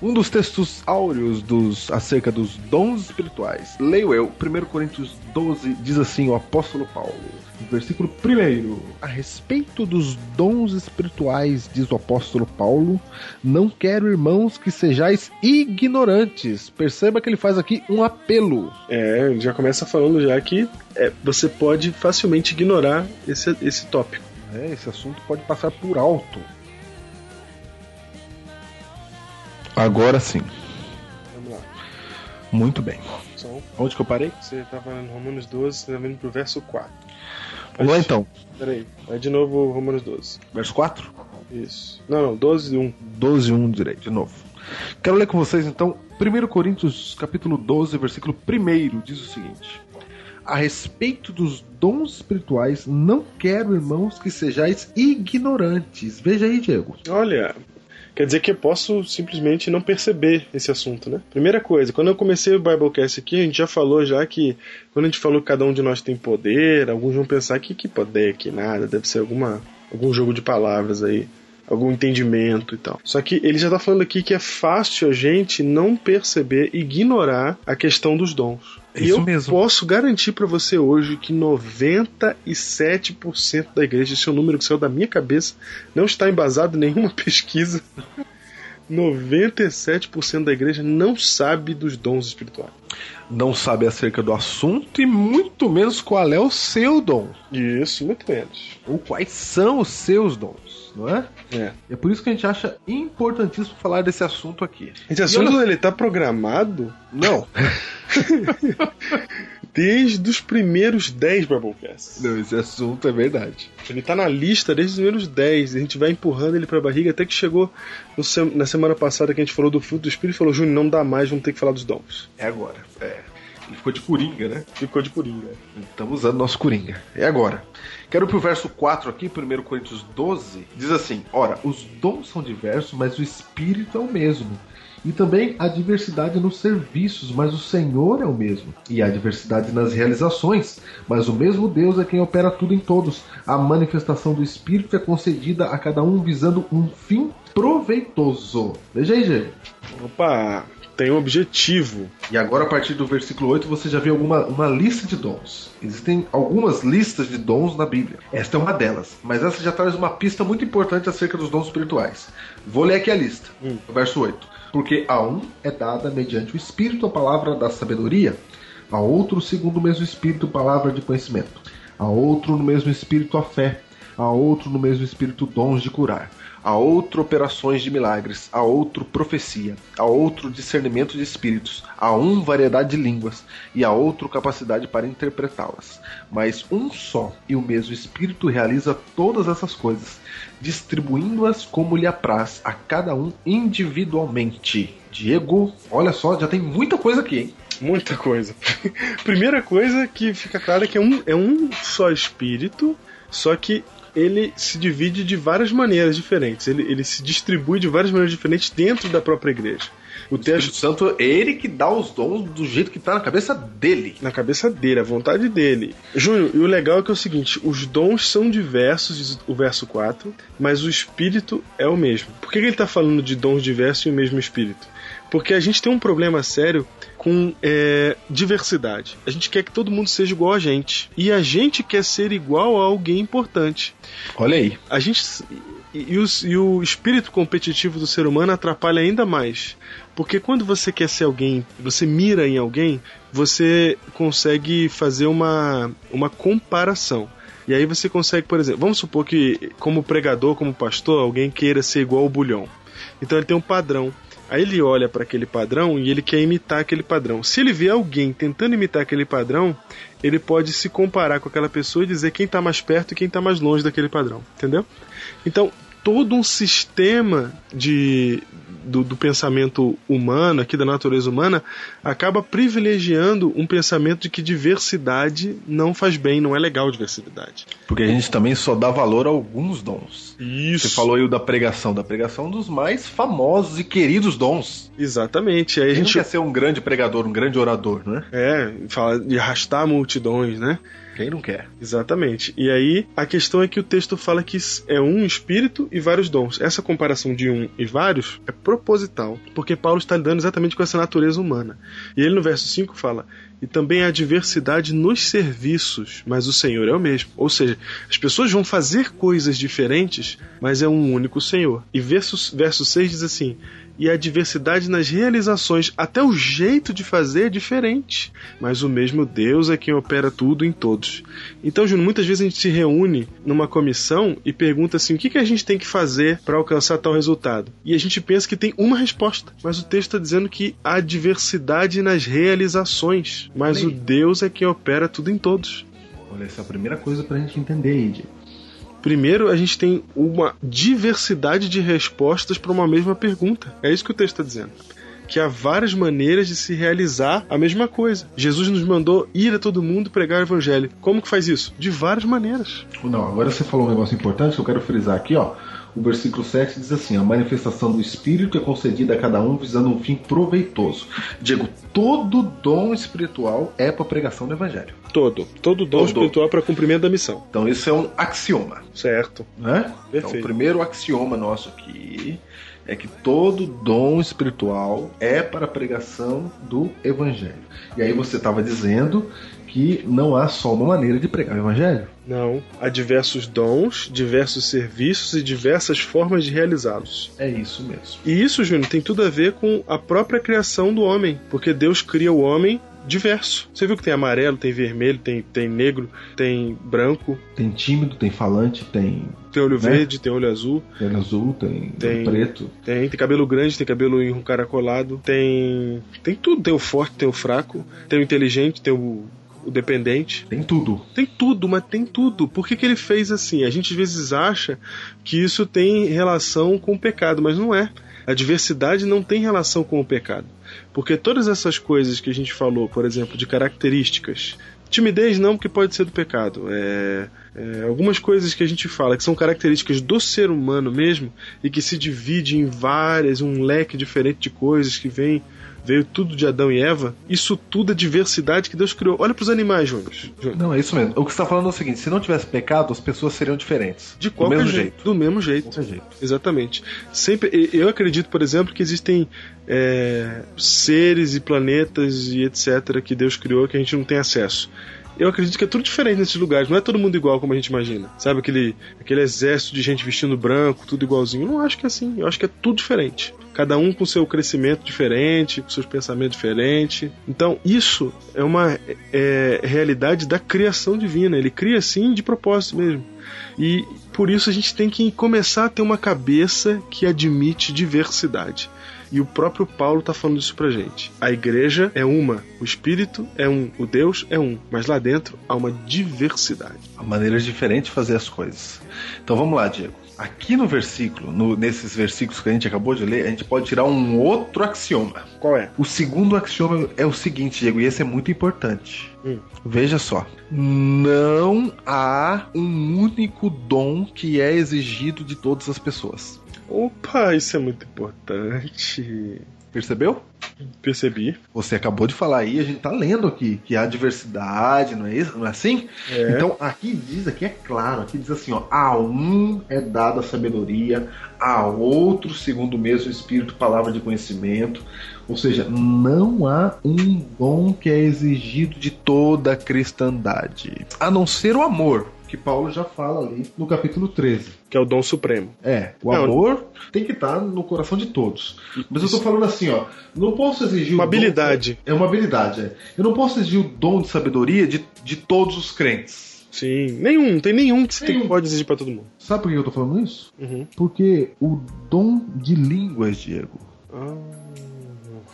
Um dos textos áureos dos, acerca dos dons espirituais. Leio eu, 1 Coríntios 12, diz assim o apóstolo Paulo. Versículo 1. A respeito dos dons espirituais, diz o apóstolo Paulo, não quero, irmãos, que sejais ignorantes. Perceba que ele faz aqui um apelo. É, ele já começa falando já que é, você pode facilmente ignorar esse, esse tópico. É, esse assunto pode passar por alto. Agora sim. Vamos lá. Muito bem. Um- Onde que eu parei? Você estava no Romanos 12, você está vindo pro verso 4. Vamos lá então. Peraí, vai de novo Romanos 12. Verso 4? Isso. Não, não, 12 e 1. 12, 1 direito, de novo. Quero ler com vocês então 1 Coríntios capítulo 12, versículo 1 diz o seguinte: A respeito dos dons espirituais, não quero, irmãos, que sejais ignorantes. Veja aí, Diego. Olha, quer dizer que eu posso simplesmente não perceber esse assunto, né? Primeira coisa, quando eu comecei o Biblecast aqui, a gente já falou já que quando a gente falou que cada um de nós tem poder, alguns vão pensar que que poder, que nada, deve ser alguma algum jogo de palavras aí. Algum entendimento e tal. Só que ele já tá falando aqui que é fácil a gente não perceber, ignorar a questão dos dons. É e isso eu mesmo. posso garantir pra você hoje que 97% da igreja, esse é o número que saiu da minha cabeça, não está embasado em nenhuma pesquisa. 97% da igreja não sabe dos dons espirituais. Não sabe acerca do assunto e muito menos qual é o seu dom. Isso, muito menos. Ou quais são os seus dons, não é? É. É por isso que a gente acha importantíssimo falar desse assunto aqui. Esse assunto ele tá programado Não, desde os primeiros 10 Biblecasts. não, esse assunto é verdade. Ele tá na lista desde os primeiros 10. A gente vai empurrando ele pra barriga até que chegou no na semana passada que a gente falou do fruto do Espírito e falou: Júnior, não dá mais, vamos ter que falar dos dons. É agora. É. Ele ficou de coringa, né? Ficou de purinha. Estamos usando nosso coringa. É agora. Quero pro verso 4 aqui, 1 Coríntios 12, diz assim: Ora, os dons são diversos, mas o Espírito é o mesmo. E também há diversidade nos serviços, mas o Senhor é o mesmo. E há diversidade nas realizações, mas o mesmo Deus é quem opera tudo em todos. A manifestação do Espírito é concedida a cada um visando um fim proveitoso. Veja aí, gente. Opa, tem um objetivo. E agora, a partir do versículo 8, você já viu alguma, uma lista de dons. Existem algumas listas de dons na Bíblia. Esta é uma delas, mas essa já traz uma pista muito importante acerca dos dons espirituais. Vou ler aqui a lista, verso 8. Porque a um é dada mediante o Espírito a palavra da sabedoria, a outro, segundo o mesmo Espírito, palavra de conhecimento, a outro, no mesmo Espírito, a fé, a outro, no mesmo Espírito, dons de curar a outro operações de milagres, a outro profecia, a outro discernimento de espíritos, a um variedade de línguas e a outro capacidade para interpretá-las. Mas um só e o mesmo Espírito realiza todas essas coisas, distribuindo-as como lhe apraz a cada um individualmente. Diego, olha só, já tem muita coisa aqui, hein? Muita coisa. Primeira coisa que fica clara é que é um, é um só espírito, só que ele se divide de várias maneiras diferentes. Ele, ele se distribui de várias maneiras diferentes dentro da própria igreja. O texto Santo é ele que dá os dons do jeito que tá na cabeça dele. na cabeça dele, a vontade dele. Júnior, e o legal é que é o seguinte: os dons são diversos, diz o verso 4, mas o espírito é o mesmo. Por que ele está falando de dons diversos e o mesmo espírito? Porque a gente tem um problema sério com é, diversidade. A gente quer que todo mundo seja igual a gente. E a gente quer ser igual a alguém importante. Olha aí. A gente. E, e o, e o espírito competitivo do ser humano atrapalha ainda mais. Porque quando você quer ser alguém, você mira em alguém, você consegue fazer uma, uma comparação. E aí você consegue, por exemplo, vamos supor que como pregador, como pastor, alguém queira ser igual ao bulhão. Então ele tem um padrão. Aí ele olha para aquele padrão e ele quer imitar aquele padrão. Se ele vê alguém tentando imitar aquele padrão, ele pode se comparar com aquela pessoa e dizer quem está mais perto e quem está mais longe daquele padrão. Entendeu? Então, todo um sistema de, do, do pensamento humano, aqui da natureza humana, acaba privilegiando um pensamento de que diversidade não faz bem, não é legal diversidade. Porque a gente também só dá valor a alguns dons. Isso. Você falou aí o da pregação. Da pregação é dos mais famosos e queridos dons. Exatamente. Aí a gente quer ser um grande pregador, um grande orador, né? É, fala de arrastar multidões, né? Quem não quer? Exatamente. E aí, a questão é que o texto fala que é um espírito e vários dons. Essa comparação de um e vários é proposital, porque Paulo está lidando exatamente com essa natureza humana. E ele no verso 5 fala: e também há diversidade nos serviços, mas o Senhor é o mesmo. Ou seja, as pessoas vão fazer coisas diferentes, mas é um único Senhor. E verso, verso 6 diz assim: e a diversidade nas realizações, até o jeito de fazer é diferente, mas o mesmo Deus é quem opera tudo em todos. Então, Júnior, muitas vezes a gente se reúne numa comissão e pergunta assim: o que, que a gente tem que fazer para alcançar tal resultado? E a gente pensa que tem uma resposta, mas o texto está dizendo que há diversidade nas realizações, mas o Deus é quem opera tudo em todos. Olha, essa é a primeira coisa pra gente entender Diego. Primeiro, a gente tem uma diversidade de respostas para uma mesma pergunta. É isso que o texto está dizendo. Que há várias maneiras de se realizar a mesma coisa. Jesus nos mandou ir a todo mundo pregar o evangelho. Como que faz isso? De várias maneiras. Não, agora você falou um negócio importante que eu quero frisar aqui, ó. O versículo 7 diz assim: A manifestação do Espírito é concedida a cada um visando um fim proveitoso. Diego, todo dom espiritual é para pregação do Evangelho. Todo. Todo dom Todo. espiritual para cumprimento da missão. Então isso é um axioma, Certo. né? Então Perfeito. o primeiro axioma nosso aqui é que todo dom espiritual é para a pregação do Evangelho. E aí você estava dizendo que não há só uma maneira de pregar o Evangelho. Não. Há diversos dons, diversos serviços e diversas formas de realizá-los. É isso mesmo. E isso, Júnior, tem tudo a ver com a própria criação do homem. Porque Deus cria o homem diverso. Você viu que tem amarelo, tem vermelho, tem, tem negro, tem branco, Tem tímido, tem falante, tem tem olho Né? verde, tem olho azul, olho azul, tem, Tem. preto. tem, tem cabelo grande, tem cabelo encaracolado, tem. Tem tudo. Tem o forte, tem o fraco, tem o inteligente, tem o, o dependente. Tem tudo. Tem tudo, mas tem tudo. Por que, que ele fez assim? A gente às vezes acha que isso tem relação com o pecado, mas não é. A diversidade não tem relação com o pecado. Porque todas essas coisas que a gente falou, por exemplo, de características. Timidez não, porque pode ser do pecado. É, é, algumas coisas que a gente fala que são características do ser humano mesmo e que se divide em várias, um leque diferente de coisas que vem veio tudo de Adão e Eva. Isso tudo é diversidade que Deus criou. Olha para os animais, Júnior. Não, é isso mesmo. O que você está falando é o seguinte: se não tivesse pecado, as pessoas seriam diferentes. De do qualquer mesmo jeito, jeito. Do mesmo jeito. Do jeito. Exatamente. Sempre, eu acredito, por exemplo, que existem é, seres e planetas e etc. que Deus criou que a gente não tem acesso. Eu acredito que é tudo diferente nesses lugares, não é todo mundo igual como a gente imagina. Sabe aquele, aquele exército de gente vestindo branco, tudo igualzinho? Eu não acho que é assim, eu acho que é tudo diferente. Cada um com seu crescimento diferente, com seus pensamentos diferentes. Então, isso é uma é, realidade da criação divina. Ele cria assim de propósito mesmo. E por isso a gente tem que começar a ter uma cabeça que admite diversidade. E o próprio Paulo está falando isso pra gente. A igreja é uma, o Espírito é um, o Deus é um, mas lá dentro há uma diversidade. Há maneiras diferentes de fazer as coisas. Então vamos lá, Diego. Aqui no versículo, no- nesses versículos que a gente acabou de ler, a gente pode tirar um outro axioma. Qual é? O segundo axioma é o seguinte, Diego, e esse é muito importante. Hum. Veja só. Não há um único dom que é exigido de todas as pessoas. Opa, isso é muito importante. Percebeu? Percebi. Você acabou de falar aí, a gente tá lendo aqui que há diversidade, não é isso? Não é assim? É. Então aqui diz, aqui é claro, aqui diz assim, ó, a um é dada a sabedoria, a outro, segundo o mesmo Espírito, palavra de conhecimento. Ou seja, não há um dom que é exigido de toda a cristandade, a não ser o amor, que Paulo já fala ali no capítulo 13. Que é o dom supremo. É, o Não, amor tem que estar no coração de todos. Mas eu tô falando assim, ó, não posso exigir Uma o dom- habilidade. É uma habilidade, é. Eu não posso exigir o dom de sabedoria de, de todos os crentes. Sim. Nenhum, tem nenhum que você tem- Nenhum. pode exigir pra todo mundo. Sabe por que eu tô falando isso? Uhum. Porque o dom de Línguas, Diego. Ah.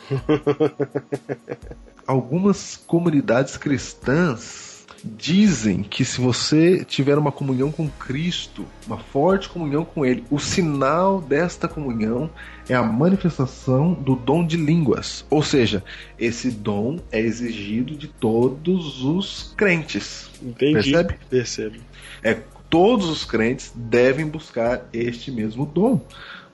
Algumas comunidades cristãs dizem que se você tiver uma comunhão com Cristo, uma forte comunhão com Ele, o sinal desta comunhão é a manifestação do dom de línguas. Ou seja, esse dom é exigido de todos os crentes. Entendi. Percebe? Percebo. É todos os crentes devem buscar este mesmo dom.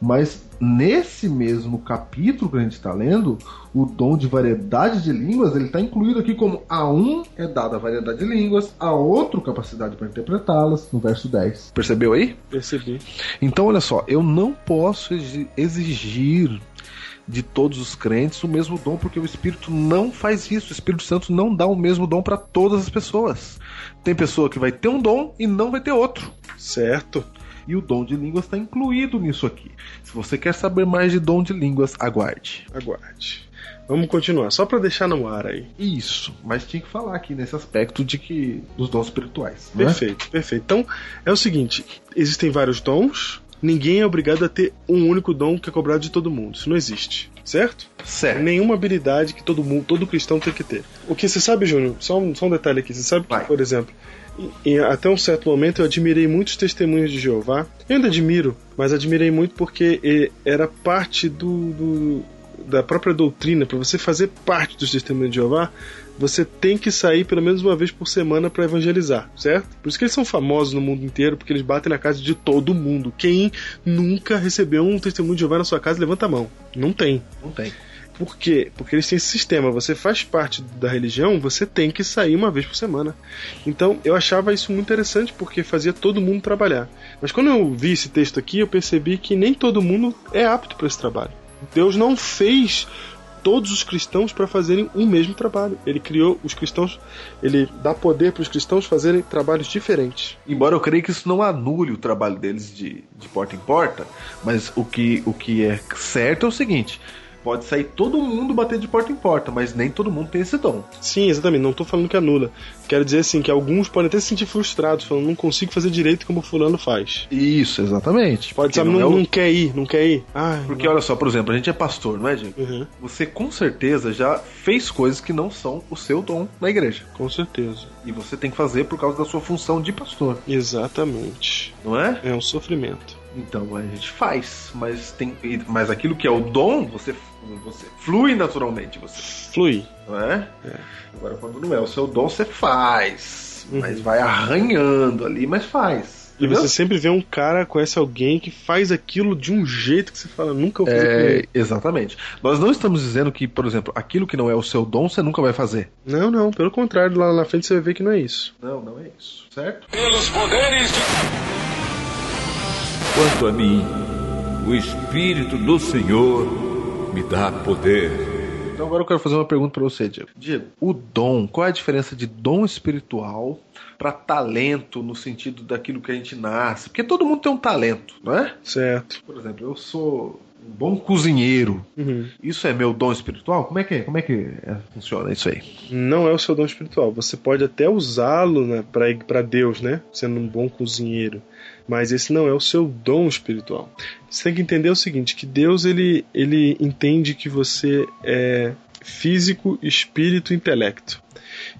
Mas nesse mesmo capítulo que a gente está lendo, o dom de variedade de línguas ele está incluído aqui como a um é dada a variedade de línguas, a outro capacidade para interpretá-las, no verso 10. Percebeu aí? Percebi. Então, olha só, eu não posso exi- exigir de todos os crentes o mesmo dom, porque o Espírito não faz isso. O Espírito Santo não dá o mesmo dom para todas as pessoas. Tem pessoa que vai ter um dom e não vai ter outro. Certo. E o dom de línguas está incluído nisso aqui. Se você quer saber mais de dom de línguas, aguarde. Aguarde. Vamos continuar, só pra deixar no ar aí. Isso, mas tinha que falar aqui nesse aspecto de que dos dons espirituais. né? Perfeito, perfeito. Então, é o seguinte: existem vários dons, ninguém é obrigado a ter um único dom que é cobrado de todo mundo. Isso não existe, certo? Certo. Nenhuma habilidade que todo mundo, todo cristão tem que ter. O que você sabe, Júnior? Só um, só um detalhe aqui. Você sabe que, Vai. por exemplo, em- até um certo momento eu admirei muitos testemunhos de Jeová. Eu ainda admiro, mas admirei muito porque era parte do, do- da própria doutrina. Para você fazer parte dos testemunhos de Jeová, você tem que sair pelo menos uma vez por semana para evangelizar, certo? Por isso que eles são famosos no mundo inteiro, porque eles batem na casa de todo mundo. Quem nunca recebeu um testemunho de Jeová na sua casa, levanta a mão. Não tem. Não tem. Por quê? Porque eles têm esse sistema. Você faz parte da religião, você tem que sair uma vez por semana. Então eu achava isso muito interessante porque fazia todo mundo trabalhar. Mas quando eu vi esse texto aqui, eu percebi que nem todo mundo é apto para esse trabalho. Deus não fez todos os cristãos para fazerem o mesmo trabalho. Ele criou os cristãos, ele dá poder para os cristãos fazerem trabalhos diferentes. Embora eu creia que isso não anule o trabalho deles de, de porta em porta, mas o que, o que é certo é o seguinte: pode sair todo mundo bater de porta em porta, mas nem todo mundo tem esse dom. Sim, exatamente. Não estou falando que anula. Quero dizer assim que alguns podem até se sentir frustrados, falando não consigo fazer direito como fulano faz. Isso, exatamente. Pode saber, não não, é o- não quer ir, não quer ir. Ai, Porque olha só, por exemplo, a gente é pastor, não é, Diego? Uhum, Você com certeza já fez coisas que não são o seu dom na igreja. com certeza. E você tem que fazer por causa da sua função de pastor, Exatamente. não é? É um sofrimento. Então a gente faz, mas tem, mas aquilo que é o dom, você, você flui naturalmente, você, Flui. não é? É. Agora quando não é o seu dom, você faz, Uhum. mas vai arranhando ali, mas faz. E entendeu? você sempre vê um cara, conhece alguém que faz aquilo de um jeito que você fala, nunca vou fazer É, exatamente. Nós não estamos dizendo que, por exemplo, aquilo que não é o seu dom, você nunca vai fazer. Não, não, pelo contrário, lá na frente você vai ver que não é isso. Não, não é isso, certo? Quanto a mim, o Espírito do Senhor me dá poder. Então agora eu quero fazer uma pergunta pra você, Diego. Diego, o dom, qual é a diferença de dom espiritual pra talento no sentido daquilo que a gente nasce? Porque todo mundo tem um talento, não é? Certo. Por exemplo, eu sou um bom cozinheiro. Uhum. Isso é meu dom espiritual? Como é que, como é que é- funciona isso aí? Não é o seu dom espiritual. Você pode até usá-lo né, para Deus, né? Sendo um bom cozinheiro. Mas esse não é o seu dom espiritual. Você tem que entender o seguinte: que Deus ele, ele entende que você é físico, espírito intelecto.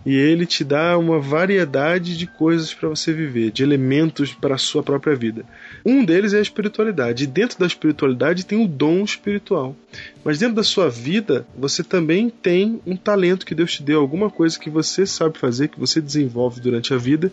E ele te dá uma variedade de coisas para você viver, de elementos para a sua própria vida. Um deles é a espiritualidade. E dentro da espiritualidade tem o dom espiritual. Mas dentro da sua vida, você também tem um talento que Deus te deu, alguma coisa que você sabe fazer, que você desenvolve durante a vida,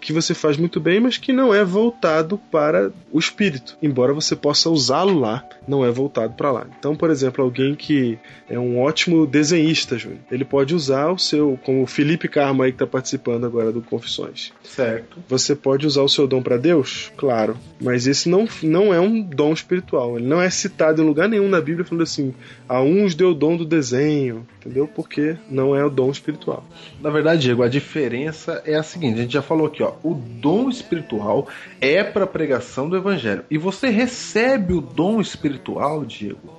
que você faz muito bem, mas que não é voltado para o espírito. Embora você possa usá-lo lá, não é voltado para lá. Então, por exemplo, alguém que é um ótimo desenhista, Júnior, ele pode usar o seu, como o Felipe Carmo aí que está participando agora do Confissões. Certo. Você pode usar o seu dom para Deus? Claro. Mas esse não, não é um dom espiritual. Ele não é citado em lugar nenhum na Bíblia falando assim: a uns deu o dom do desenho, entendeu? Porque não é o dom espiritual. Na verdade, Diego, a diferença é a seguinte: a gente já falou aqui, ó. O dom espiritual é para pregação do evangelho. E você recebe o dom espiritual, Diego,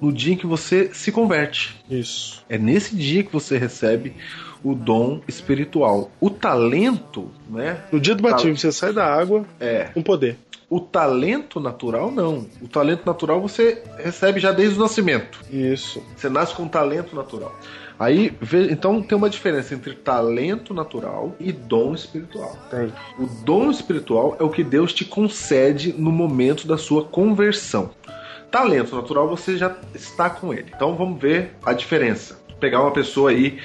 no dia em que você se converte. Isso. É nesse dia que você recebe o dom espiritual. O talento, né? No dia do batismo, você sai da água É. com poder. O talento natural, não. O talento natural você recebe já desde o nascimento. Isso. Você nasce com um talento natural. Aí, então tem uma diferença entre talento natural e dom espiritual. Tem. O dom espiritual é o que Deus te concede no momento da sua conversão. Talento natural você já está com ele. Então vamos ver a diferença. Vou pegar uma pessoa aí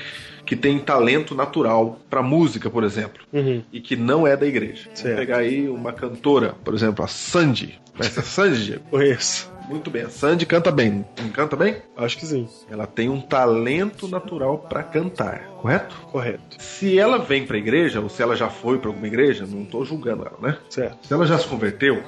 que tem talento natural para música, por exemplo, Uhum. e que não é da igreja. Certo. pegar aí uma cantora, por exemplo, a Sandy. Conhece a Sandy? Conheço. Muito bem, a Sandy canta bem. Canta bem? Acho que sim. Ela tem um talento natural para cantar, correto? Correto. Se ela vem pra igreja, ou se ela já foi pra alguma igreja, não tô julgando ela, né? Certo. Se ela já se converteu,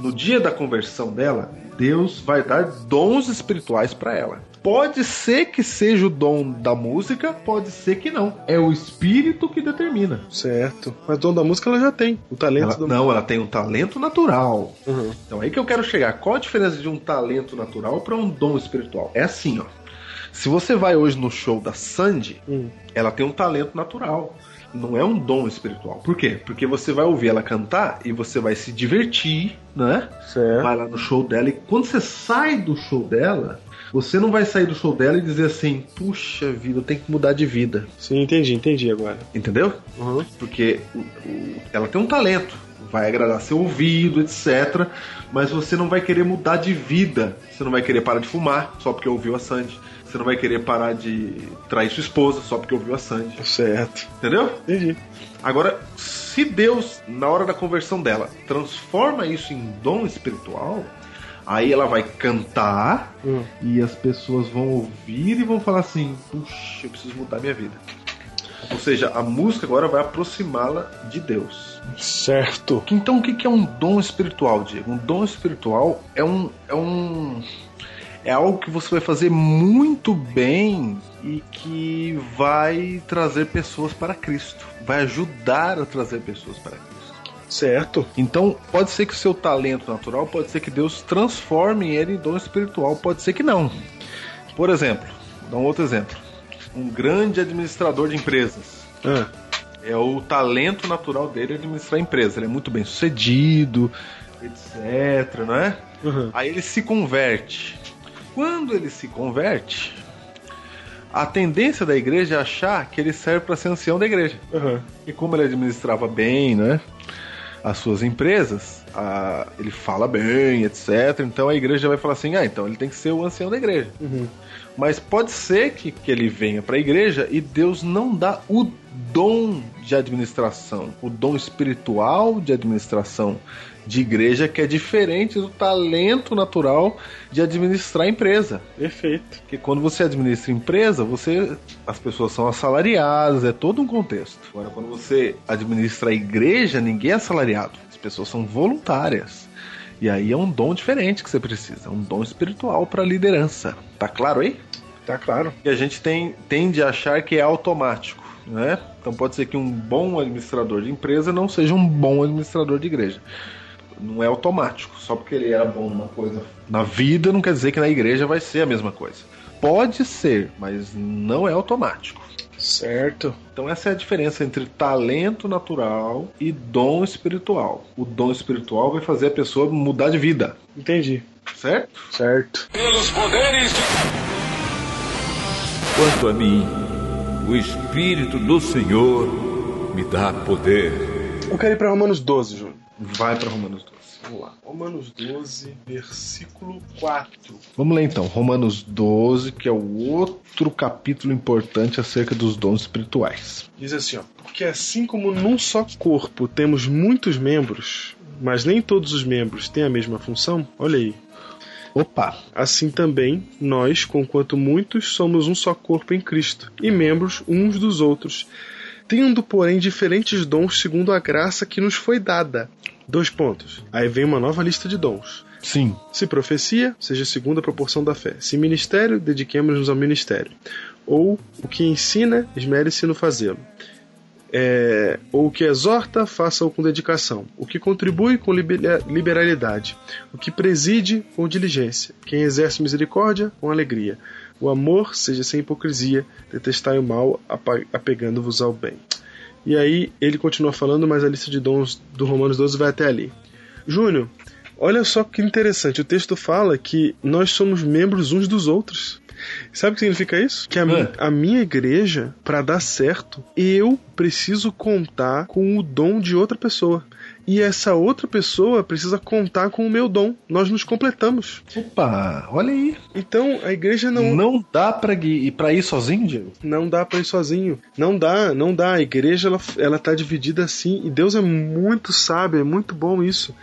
no dia da conversão dela, Deus vai dar dons espirituais pra ela. Pode ser que seja o dom da música, pode ser que não. É o espírito que determina. Certo. Mas o dom da música ela já tem. O talento Ela- do... não, ela tem um talento natural. Uhum. Então aí que eu quero chegar. Qual a diferença de um talento natural para um dom espiritual? É assim, ó. Se você vai hoje no show da Sandy, Hum. ela tem um talento natural. Não é um dom espiritual. Por quê? Porque você vai ouvir ela cantar e você vai se divertir, né? Certo. Vai lá no show dela e quando você sai do show dela, você não vai sair do show dela e dizer assim: puxa vida, eu tenho que mudar de vida. Sim, entendi, entendi agora. Entendeu? Uhum. Porque ela tem um talento, vai agradar seu ouvido, etc. Mas você não vai querer mudar de vida. Você não vai querer parar de fumar só porque ouviu a Sandy. Você não vai querer parar de trair sua esposa só porque ouviu a Sandy. Certo. Entendeu? Entendi. Agora, se Deus, na hora da conversão dela, transforma isso em dom espiritual, aí ela vai cantar Hum. e as pessoas vão ouvir e vão falar assim: puxa, eu preciso mudar minha vida. Ou seja, a música agora vai aproximá-la de Deus. Certo. Então, o que é um dom espiritual, Diego? Um dom espiritual é um. É um é algo que você vai fazer muito bem e que vai trazer pessoas para Cristo. Vai ajudar a trazer pessoas para Cristo. Certo. Então, pode ser que o seu talento natural, pode ser que Deus transforme ele em dom espiritual, pode ser que não. Por exemplo, vou dar um outro exemplo. Um grande administrador de empresas. Ah, É o talento natural dele administrar a empresa. Ele é muito bem sucedido, etc, não é? uhum. Aí ele se converte. Quando ele se converte, a tendência da igreja é achar que ele serve para ser ancião da igreja. Uhum. E como ele administrava bem, né? As suas empresas, a- ele fala bem, etc. Então a igreja vai falar assim: ah, então ele tem que ser o ancião da igreja. Uhum. Mas pode ser que, que ele venha para a igreja e Deus não dá o dom de administração, o dom espiritual de administração de igreja, que é diferente do talento natural de administrar a empresa. Perfeito. Porque quando você administra empresa, você as pessoas são assalariadas, é todo um contexto. Agora, quando você administra a igreja, ninguém é assalariado. As pessoas são voluntárias. E aí é um dom diferente que você precisa, um dom espiritual para liderança. Tá claro aí? Tá claro. E a gente tem, tende a achar que é automático, né? Então pode ser que um bom administrador de empresa não seja um bom administrador de igreja. Não é automático. Só porque ele era bom numa coisa na vida não quer dizer que na igreja vai ser a mesma coisa. Pode ser, mas não é automático. Certo. Então essa é a diferença entre talento natural e dom espiritual. O dom espiritual vai fazer a pessoa mudar de vida, Entendi. certo? Certo. Quanto a mim, o Espírito do Senhor me dá poder. Eu quero ir pra Romanos 12, Júnior. Vai para Romanos 12. Vamos lá. Romanos 12, versículo 4. Vamos ler então, Romanos 12, que é o outro capítulo importante acerca dos dons espirituais. Diz assim, ó. Porque assim como num só corpo temos muitos membros, mas nem todos os membros têm a mesma função, olha aí. Opa! Assim também, nós, conquanto muitos, somos um só corpo em Cristo, e membros uns dos outros, tendo, porém, diferentes dons segundo a graça que nos foi dada. Dois pontos. Aí vem uma nova lista de dons. Sim. Se profecia, seja segundo a proporção da fé. Se ministério, dediquemos-nos ao ministério. Ou o que ensina, esmere-se no fazê-lo. É, ou o que exorta, faça-o com dedicação. O que contribui com liber- liberalidade. O que preside, com diligência. Quem exerce misericórdia, com alegria. O amor, seja sem hipocrisia. Detestai o mal, apegando-vos ao bem. E aí ele continua falando, mas a lista de dons do Romanos 12 vai até ali. Júnior, olha só que interessante. O texto fala que nós somos membros uns dos outros. Sabe o que significa isso? Que a, mi- É. a minha igreja, para dar certo, eu preciso contar com o dom de outra pessoa. E essa outra pessoa precisa contar com o meu dom. Nós nos completamos. Opa, olha aí. Então a igreja não Não dá pra ir, pra ir sozinho, Diego? não dá pra ir sozinho. Não dá, não dá. A igreja ela, ela tá dividida assim e Deus é muito sábio, é muito bom isso.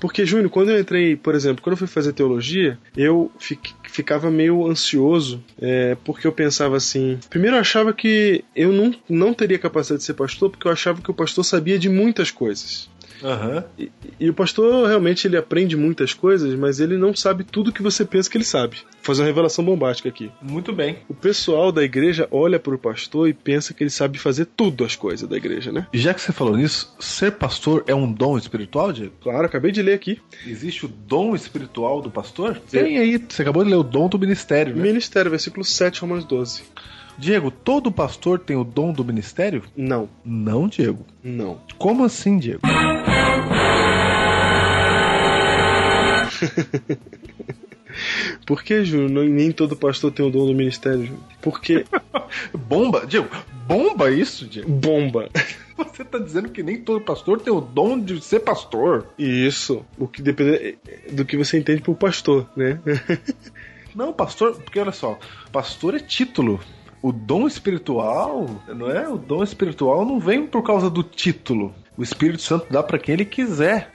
Porque, Júnior, quando eu entrei, por exemplo, quando eu fui fazer teologia, eu fi- ficava meio ansioso, é, porque eu pensava assim. Primeiro, eu achava que eu não, não teria capacidade de ser pastor, porque eu achava que o pastor sabia de muitas coisas. Aham. E, e o pastor realmente ele aprende muitas coisas, mas ele não sabe tudo que você pensa que ele sabe. Vou fazer uma revelação bombástica aqui. Muito bem. O pessoal da igreja olha para o pastor e pensa que ele sabe fazer tudo as coisas da igreja, né? E já que você falou nisso, ser pastor é um dom espiritual, Diego? Claro, acabei de ler aqui. Existe o dom espiritual do pastor? Tem aí, você acabou de ler o dom do ministério, né? Ministério, versículo 7, Romanos 12. Diego, todo pastor tem o dom do ministério? Não, Não, Diego. não. Como assim, Diego? Por que, Júnior, não- nem todo pastor tem o dom do ministério, Júnior? Porque Bomba? Diego, bomba isso, Diego? bomba. Você tá dizendo que nem todo pastor tem o dom de ser pastor? Isso, o que depende do que você entende por pastor, né? Não, pastor, porque olha só, pastor é título. O dom espiritual, não é? O dom espiritual não vem por causa do título. O Espírito Santo dá para quem ele quiser.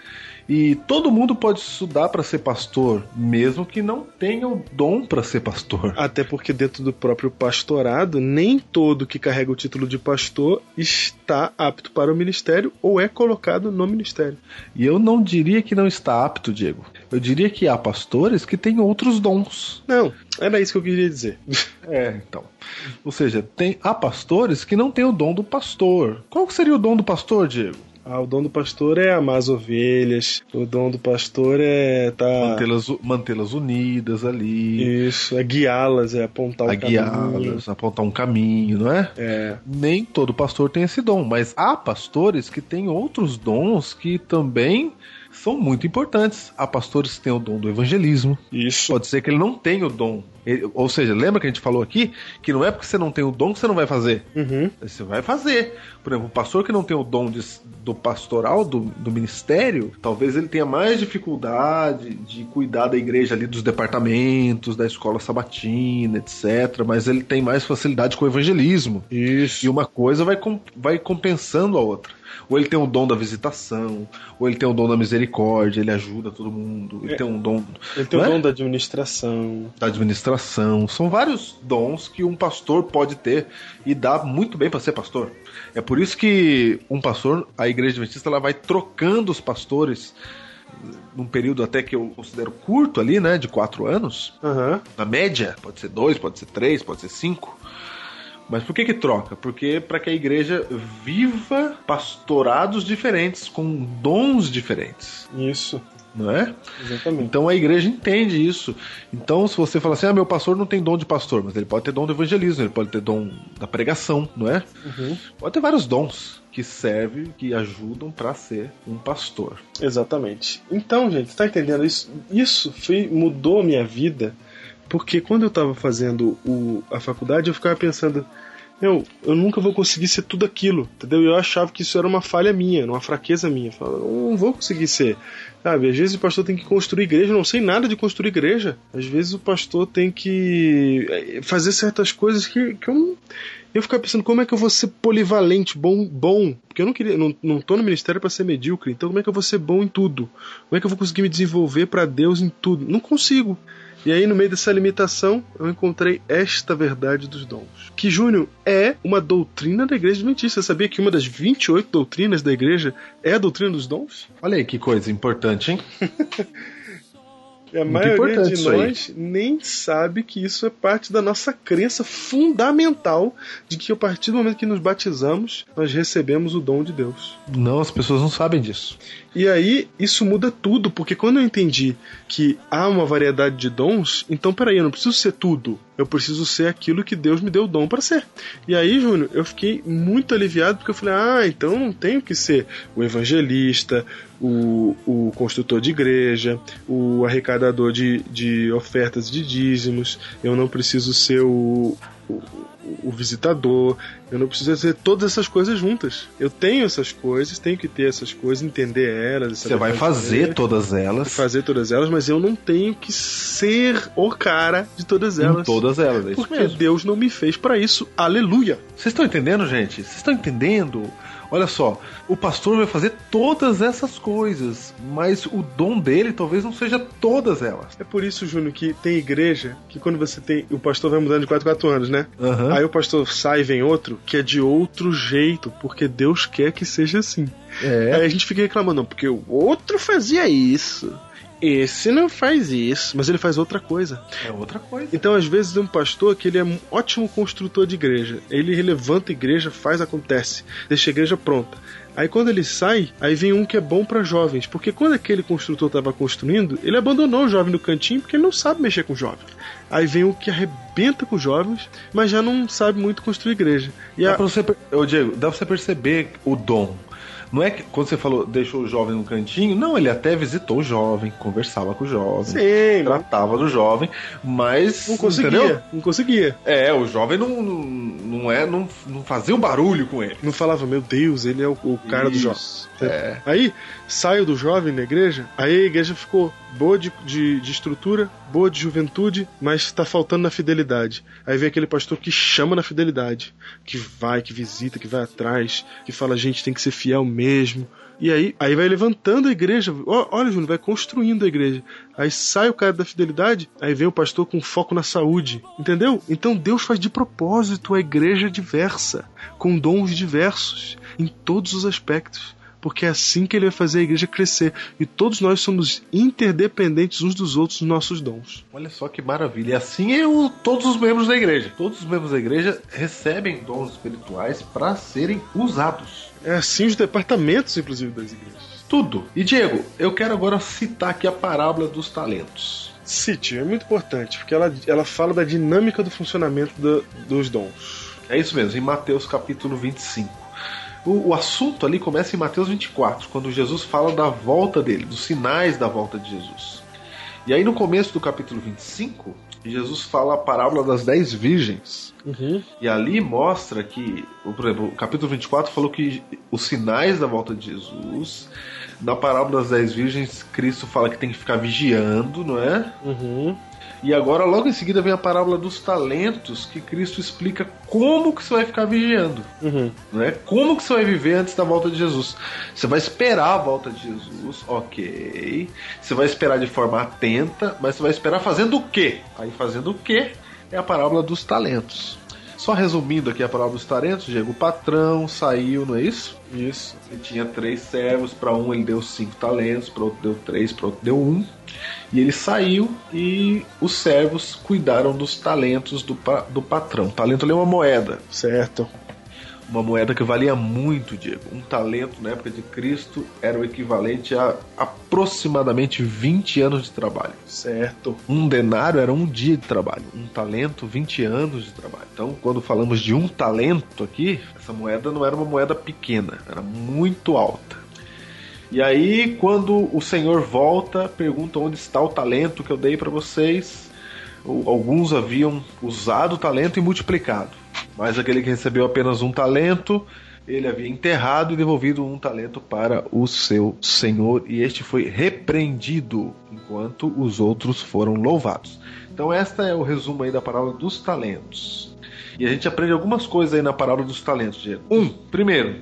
E todo mundo pode estudar para ser pastor, mesmo que não tenha o dom para ser pastor. Até porque dentro do próprio pastorado, nem todo que carrega o título de pastor está apto para o ministério ou é colocado no ministério. E eu não diria que não está apto, Diego. Eu diria que há pastores que têm outros dons. Não, era isso que eu queria dizer. É, então. Ou seja, tem, há pastores que não têm o dom do pastor. Qual seria o dom do pastor, Diego? Ah, o dom do pastor é amar as ovelhas, o dom do pastor é tá Mantê-las mantê-las unidas ali, isso, é guiá-las, é apontar o a caminho. apontar um caminho, não é? É, Nem todo pastor tem esse dom, mas há pastores que têm outros dons que também são muito importantes. Há pastores que têm o dom do evangelismo. isso. Pode ser que ele não tenha o dom. Ele- ou seja, lembra que a gente falou aqui que não é porque você não tem o dom que você não vai fazer. Uhum. Você vai fazer. Por exemplo, o pastor que não tem o dom de- do pastoral, do, do ministério, talvez ele tenha mais dificuldade de cuidar da igreja ali, dos departamentos, da escola sabatina, etc. Mas ele tem mais facilidade com o evangelismo. Isso. E uma coisa vai, vai compensando a outra. Ou ele tem o dom da visitação, ou ele tem o dom da misericórdia, ele ajuda todo mundo, ele É. tem um dom Ele tem o é? dom da administração. da administração. São vários dons que um pastor pode ter e dá muito bem para ser pastor. É por isso que um pastor, a igreja adventista, ela vai trocando os pastores num período até que eu considero curto ali, né, de quatro anos, Aham. na média, pode ser dois, pode ser três, pode ser cinco. Mas por que que troca? Porque para que a igreja viva pastorados diferentes, com dons diferentes, Isso, não é? exatamente. Então a igreja entende isso. Então, se você fala assim, ah, meu pastor não tem dom de pastor, mas ele pode ter dom do evangelismo, ele pode ter dom da pregação, não é? Uhum. Pode ter vários dons que servem, que ajudam para ser um pastor. Exatamente. Então, gente, tá entendendo? Isso, isso foi, mudou a minha vida, porque quando eu tava fazendo o, a faculdade, eu ficava pensando, eu, eu nunca vou conseguir ser tudo aquilo, entendeu? E eu achava que isso era uma falha minha, uma fraqueza minha. Eu falava, não vou conseguir ser. Sabe, às vezes o pastor tem que construir igreja, eu não sei nada de construir igreja. Às vezes o pastor tem que eh, fazer certas coisas que, que eu não. Eu ficava pensando como é que eu vou ser polivalente, bom, bom, porque eu não queria, não, não tô no ministério para ser medíocre. Então como é que eu vou ser bom em tudo? Como é que eu vou conseguir me desenvolver para Deus em tudo? Não consigo. E aí no meio dessa limitação, eu encontrei esta verdade dos dons, que Júnior é uma doutrina da igreja adventista. Você sabia que uma das 28 doutrinas da igreja é a doutrina dos dons? Olha aí que coisa importante, hein? E a Muito maioria de nós nem sabe que isso é parte da nossa crença fundamental de que a partir do momento que nos batizamos, nós recebemos o dom de Deus. Não, as pessoas não sabem disso. E aí isso muda tudo, porque quando eu entendi que há uma variedade de dons, então peraí, eu não preciso ser tudo. Eu preciso ser aquilo que Deus me deu o dom para ser. E aí, Júnior, eu fiquei muito aliviado porque eu falei: ah, então não tenho que ser o evangelista, o, o construtor de igreja, o arrecadador de, de ofertas de dízimos, eu não preciso ser o, o, o, visitador, eu não preciso fazer todas essas coisas juntas. Eu tenho essas coisas, tenho que ter essas coisas, entender elas. Você vai fazer todas elas. fazer todas elas, mas eu não tenho que ser o cara de todas elas. Em todas elas, é isso Porque mesmo. Deus não me fez pra isso. Aleluia. Vocês estão entendendo, gente? Vocês estão entendendo? Olha só, o pastor vai fazer todas essas coisas, mas o dom dele talvez não seja todas elas. É por isso, Júnior, que tem igreja que quando você tem. O pastor vai mudando de 4 4 anos, né? Aham. Aí o pastor sai e vem outro que é de outro jeito, porque Deus quer que seja assim. É. Aí a gente fica reclamando, não, porque o outro fazia isso. Esse não faz isso, mas ele faz outra coisa. É outra coisa. Então, às vezes, um pastor que ele é um ótimo construtor de igreja. Ele levanta a igreja, faz, acontece, deixa a igreja pronta. Aí quando ele sai, aí vem um que é bom para jovens, porque quando aquele construtor estava construindo, ele abandonou o jovem no cantinho porque ele não sabe mexer com jovem. Aí vem o que arrebenta com os jovens, mas já não sabe muito construir igreja. E Dá a, pra você, per- Ô, Diego, dá pra você perceber o dom. Não é que quando você falou deixou o jovem no cantinho, não, ele até visitou o jovem, conversava com o jovem, Sim, tratava do jovem, mas não conseguia, entendeu? não conseguia. É, o jovem não, não, não é, não, não fazia um barulho com ele. Não falava, meu Deus, ele é o, o cara do jovem. É. Aí saiu do jovem na igreja, aí a igreja ficou boa de, de, de estrutura, boa de juventude, mas tá faltando na fidelidade. Aí vem aquele pastor que chama na fidelidade, que vai, que visita, que vai atrás, que fala, gente, tem que ser fiel mesmo. E aí, aí vai levantando a igreja. Olha, Júnior, vai construindo a igreja. Aí sai o cara da fidelidade, aí vem o pastor com foco na saúde. Entendeu? Então Deus faz de propósito a igreja diversa, com dons diversos, em todos os aspectos porque é assim que ele vai fazer a igreja crescer. E todos nós somos interdependentes uns dos outros nos nossos dons. Olha só que maravilha. E assim é o, todos os membros da igreja. Todos os membros da igreja recebem dons espirituais para serem usados. É assim os departamentos, inclusive, das igrejas. Tudo. E Diego, eu quero agora citar aqui a parábola dos talentos. City é muito importante, porque ela, ela fala da dinâmica do funcionamento do- dos dons. É isso mesmo, em Mateus capítulo 25. O, o assunto ali começa em Mateus 24, quando Jesus fala da volta dele, dos sinais da volta de Jesus. E aí no começo do capítulo 25, Jesus fala a parábola das dez virgens. Uhum. E ali mostra que, por exemplo, o capítulo 24 falou que os sinais da volta de Jesus. Na parábola das dez virgens, Cristo fala que tem que ficar vigiando, não é? Uhum. E agora, logo em seguida, vem a parábola dos talentos, que Cristo explica como que você vai ficar vigiando. Uhum. Né? Como que você vai viver antes da volta de Jesus? Você vai esperar a volta de Jesus, ok. Você vai esperar de forma atenta, mas você vai esperar fazendo o quê? Aí fazendo o quê? É a parábola dos talentos. Só resumindo aqui a parábola dos talentos, Diego, o patrão saiu, não é isso? Isso. Ele tinha três servos, para um ele deu cinco talentos, para outro deu três, para outro deu um. E ele saiu e os servos cuidaram dos talentos do, pa- do patrão. Talento ali é uma moeda, Certo. Uma moeda que valia muito, Diego. Um talento na época de Cristo era o equivalente a aproximadamente 20 anos de trabalho. Certo. Um denário era um dia de trabalho. Um talento, 20 anos de trabalho. Então, quando falamos de um talento aqui, essa moeda não era uma moeda pequena, era muito alta. E aí, quando o Senhor volta, pergunta onde está o talento que eu dei para vocês. Alguns haviam usado o talento e multiplicado, mas aquele que recebeu apenas um talento, ele havia enterrado e devolvido um talento para o seu senhor, e este foi repreendido, enquanto os outros foram louvados. Então, esta é o resumo aí da parábola dos talentos. E a gente aprende algumas coisas aí na parábola dos talentos, Diego. Um, primeiro,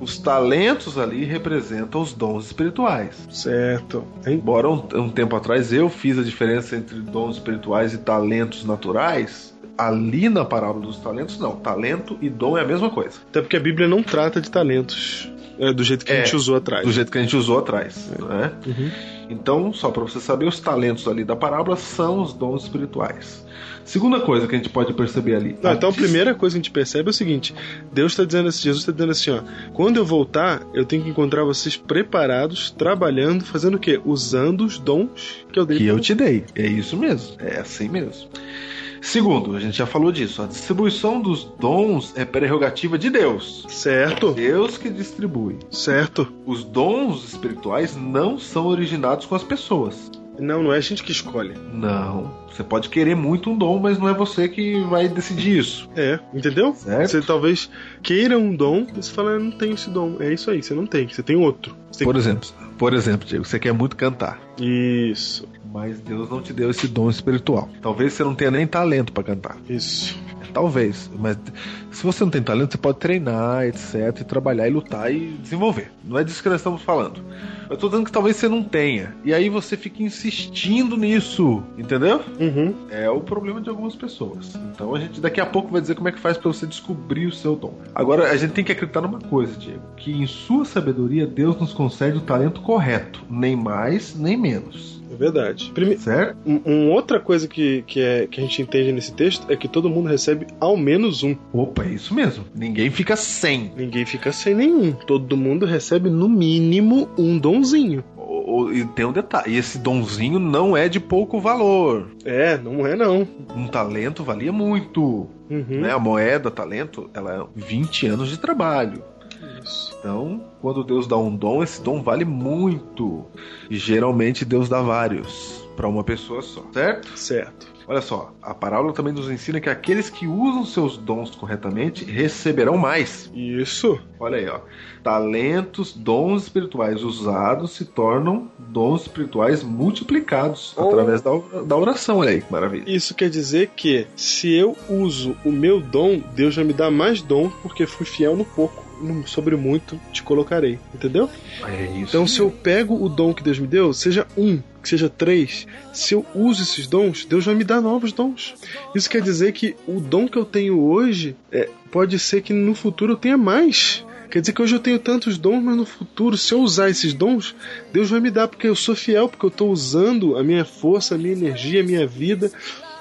os talentos ali representam os dons espirituais. Certo. Embora um, um tempo atrás eu fiz a diferença entre dons espirituais e talentos naturais, ali na parábola dos talentos, não. Talento e dom é a mesma coisa. Até porque a Bíblia não trata de talentos é, do jeito que a É, gente usou atrás. Do jeito que a gente usou atrás. Né? Uhum. Então, só para você saber, os talentos ali da parábola são os dons espirituais. Segunda coisa que a gente pode perceber ali. Não, a então a dis- primeira coisa que a gente percebe é o seguinte: Deus está dizendo assim, Jesus está dizendo assim, ó, quando eu voltar, eu tenho que encontrar vocês preparados, trabalhando, fazendo o quê? Usando os dons que eu dei. que eu te dei. É isso mesmo. É assim mesmo. Segundo, a gente já falou disso. A distribuição dos dons é prerrogativa de Deus. Certo, Deus que distribui. certo. Os dons espirituais não são originados com as pessoas. Não, não é a gente que escolhe. Não. Você pode querer muito um dom, mas não é você que vai decidir isso. É, entendeu? Certo. Você talvez queira um dom, você fala, eu não tenho esse dom. É isso aí, você não tem, você tem outro. Você tem Por exemplo, por exemplo, Diego, você quer muito cantar. Isso, Mas Deus não te deu esse dom espiritual. Talvez você não tenha nem talento pra cantar. isso. Talvez. Mas se você não tem talento, você pode treinar, etc. E trabalhar e lutar e desenvolver. Não é disso que nós estamos falando. Eu tô dizendo que talvez você não tenha. E aí você fica insistindo nisso. Entendeu? Uhum. É o problema de algumas pessoas. Então a gente daqui a pouco vai dizer como é que faz pra você descobrir o seu dom. Agora a gente tem que acreditar numa coisa, Diego, que em sua sabedoria Deus nos concede o talento correto, nem mais nem menos. Verdade. Prime... Certo? Um, um outra coisa que, que, é, que a gente entende nesse texto é que todo mundo recebe ao menos um. Opa, é isso mesmo. Ninguém fica sem. Ninguém fica sem nenhum. Todo mundo recebe no mínimo um donzinho. E tem um detalhe, esse donzinho não é de pouco valor. É, não é não. Um talento valia muito. Uhum. Né? A moeda, talento, ela é 20 anos de trabalho. Isso. Então, quando Deus dá um dom, esse dom vale muito. E geralmente Deus dá vários para uma pessoa só, certo? Certo. Olha só, a parábola também nos ensina que aqueles que usam seus dons corretamente receberão mais. Isso. Olha aí, ó. Talentos, dons espirituais usados se tornam dons espirituais multiplicados Oh. através da, da oração. Olha aí que maravilha. Isso quer dizer que se eu uso o meu dom, Deus vai me dar mais dom porque fui fiel no pouco. Sobre muito te colocarei. Entendeu? É isso. Então, se eu pego o dom que Deus me deu, seja um, que seja três, se eu uso esses dons, Deus vai me dar novos dons. Isso quer dizer que o dom que eu tenho hoje é, pode ser que no futuro eu tenha mais. Quer dizer que hoje eu tenho tantos dons, mas no futuro, se eu usar esses dons, Deus vai me dar, porque eu sou fiel, porque eu estou usando a minha força, a minha energia, a minha vida.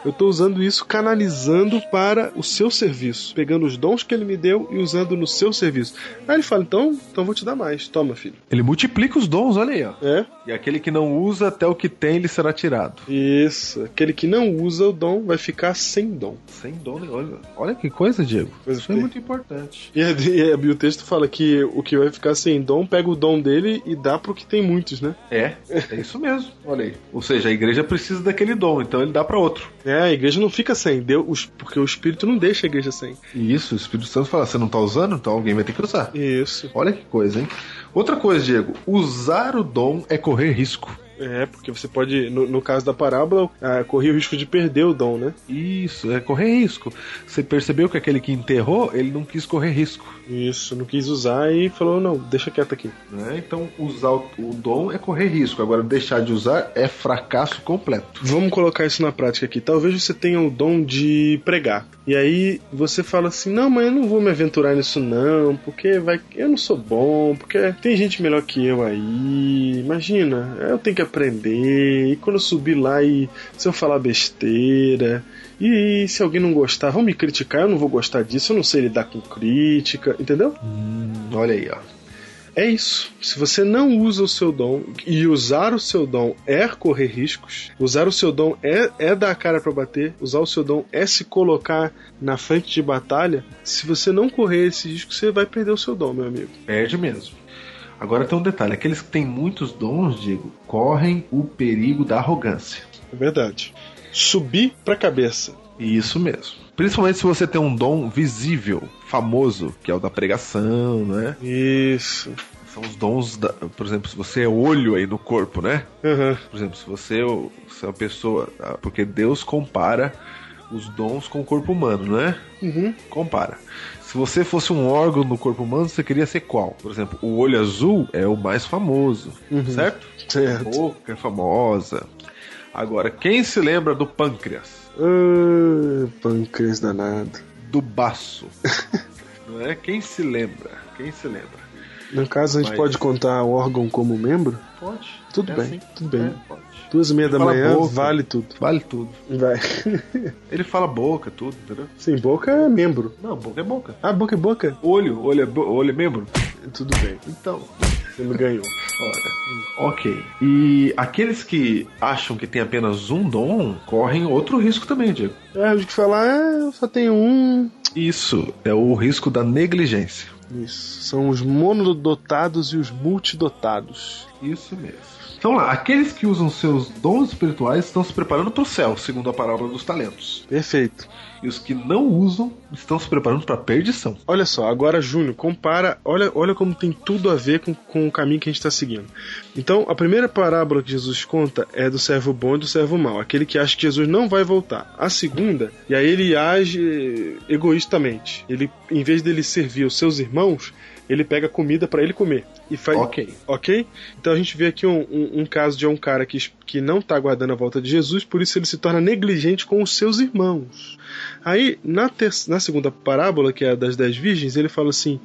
Eu estou usando isso, canalizando para o seu serviço, pegando os dons que ele me deu e usando no seu serviço. Aí ele fala: então, então vou te dar mais. Toma, filho. Ele multiplica os dons, olha aí, ó. É? E aquele que não usa, até o que tem, lhe será tirado. Isso. Aquele que não usa o dom vai ficar sem dom. Sem dom. Olha, olha que coisa, Diego. Coisa Isso é que- muito importante. E, e e o texto fala que o que vai ficar sem dom pega o dom dele e dá pro que tem muitos, né? É, é isso mesmo. Olha aí. Ou seja, a igreja precisa daquele dom, então ele dá para outro. É, a igreja não fica sem, Deus, porque o Espírito não deixa a igreja sem. E isso, o Espírito Santo fala: você não tá usando, então alguém vai ter que usar. Isso. Olha que coisa, hein? Outra coisa, Diego, usar o dom é correr risco. É, porque você pode, no, no caso da parábola, ah, correr o risco de perder o dom, né? Isso, é correr risco. Você percebeu que aquele que enterrou, ele não quis correr risco. Isso, não quis usar e falou, não, deixa quieto aqui. Né? Então, usar o, o dom é correr risco. Agora, deixar de usar é fracasso completo. Vamos colocar isso na prática aqui. Talvez você tenha o dom de pregar. E aí você fala assim: "Não, mas eu não vou me aventurar nisso não, porque vai eu não sou bom, porque tem gente melhor que eu aí. Imagina, eu tenho que aprender. E quando eu subir lá e se eu falar besteira, e se alguém não gostar, vão me criticar, eu não vou gostar disso, eu não sei lidar com crítica, entendeu? Olha aí, ó. É isso. Se você não usa o seu dom e usar o seu dom é correr riscos, usar o seu dom é, é dar a cara para bater, usar o seu dom é se colocar na frente de batalha. Se você não correr esse risco, você vai perder o seu dom, meu amigo. Perde mesmo. Agora tem um detalhe: aqueles que têm muitos dons, Diego, correm o perigo da arrogância. É verdade. Subir pra cabeça. Isso mesmo. Principalmente se você tem um dom visível, famoso, que é o da pregação, né? Isso. São os dons, da, por exemplo, se você é olho aí no corpo, né? Uhum. Por exemplo, se você, é se é uma pessoa. ah, Porque Deus compara os dons com o corpo humano, né? Uhum. Compara. Se você fosse um órgão no corpo humano, você queria ser qual? Por exemplo, o olho azul é o mais famoso, certo? A Certo. boca é famosa. Agora, quem se lembra do pâncreas? Ah, pâncreas danado. Do baço? Não é? Quem se lembra? Quem se lembra? No caso, a gente Mas- pode contar o órgão como membro? Pode. Tudo É bem, assim. tudo bem. É, pode. Duas e meia da Fala manhã, boca. vale tudo. Vale tudo. Vai. Ele fala boca, tudo, entendeu? Sim, boca é membro. Não, boca é boca. Ah, boca é boca? Olho, olho é, bo- olho é membro? Tudo bem. Então, Você me ganhou. Ora, ok. E aqueles que acham que tem apenas um dom correm outro risco também, Diego. É, a gente fala, é, eu só tenho um. Isso é o risco da negligência. Isso. São os monodotados e os multidotados. Isso mesmo. Então lá, aqueles que usam seus dons espirituais estão se preparando para o céu, segundo a parábola dos talentos. Perfeito. E os que não usam estão se preparando para perdição. Olha só, agora, Júnior, compara. Olha, olha como tem tudo a ver com, com o caminho que a gente está seguindo. Então, a primeira parábola que Jesus conta é do servo bom e do servo mau, aquele que acha que Jesus não vai voltar. A segunda, e aí ele age egoístamente. Ele, em vez dele servir os seus irmãos, ele pega comida para ele comer. E faz, Ok. ok? Então a gente vê aqui um, um- um caso de um cara que, que não está aguardando a volta de Jesus, por isso ele se torna negligente com os seus irmãos. Aí, na, ter- na segunda parábola, que é a das dez virgens, ele fala assim: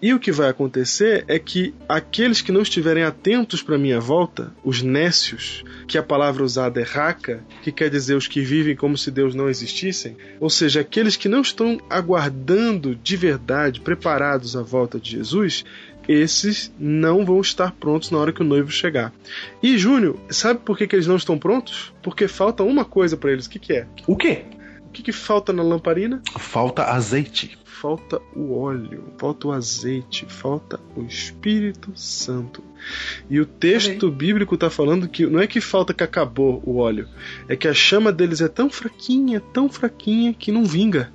E o que vai acontecer é que aqueles que não estiverem atentos para minha volta, os nécios, que a palavra usada é raca, que quer dizer os que vivem como se Deus não existissem, ou seja, aqueles que não estão aguardando de verdade, preparados à volta de Jesus, esses não vão estar prontos na hora que o noivo chegar. E Júnior, sabe por que, que eles não estão prontos? Porque falta uma coisa para eles. O que, que é? O quê? O que, que falta na lamparina? Falta azeite. Falta o óleo, falta o azeite, falta o Espírito Santo. E o texto bíblico está falando que não é que falta que acabou o óleo, é que a chama deles é tão fraquinha, tão fraquinha que não vinga.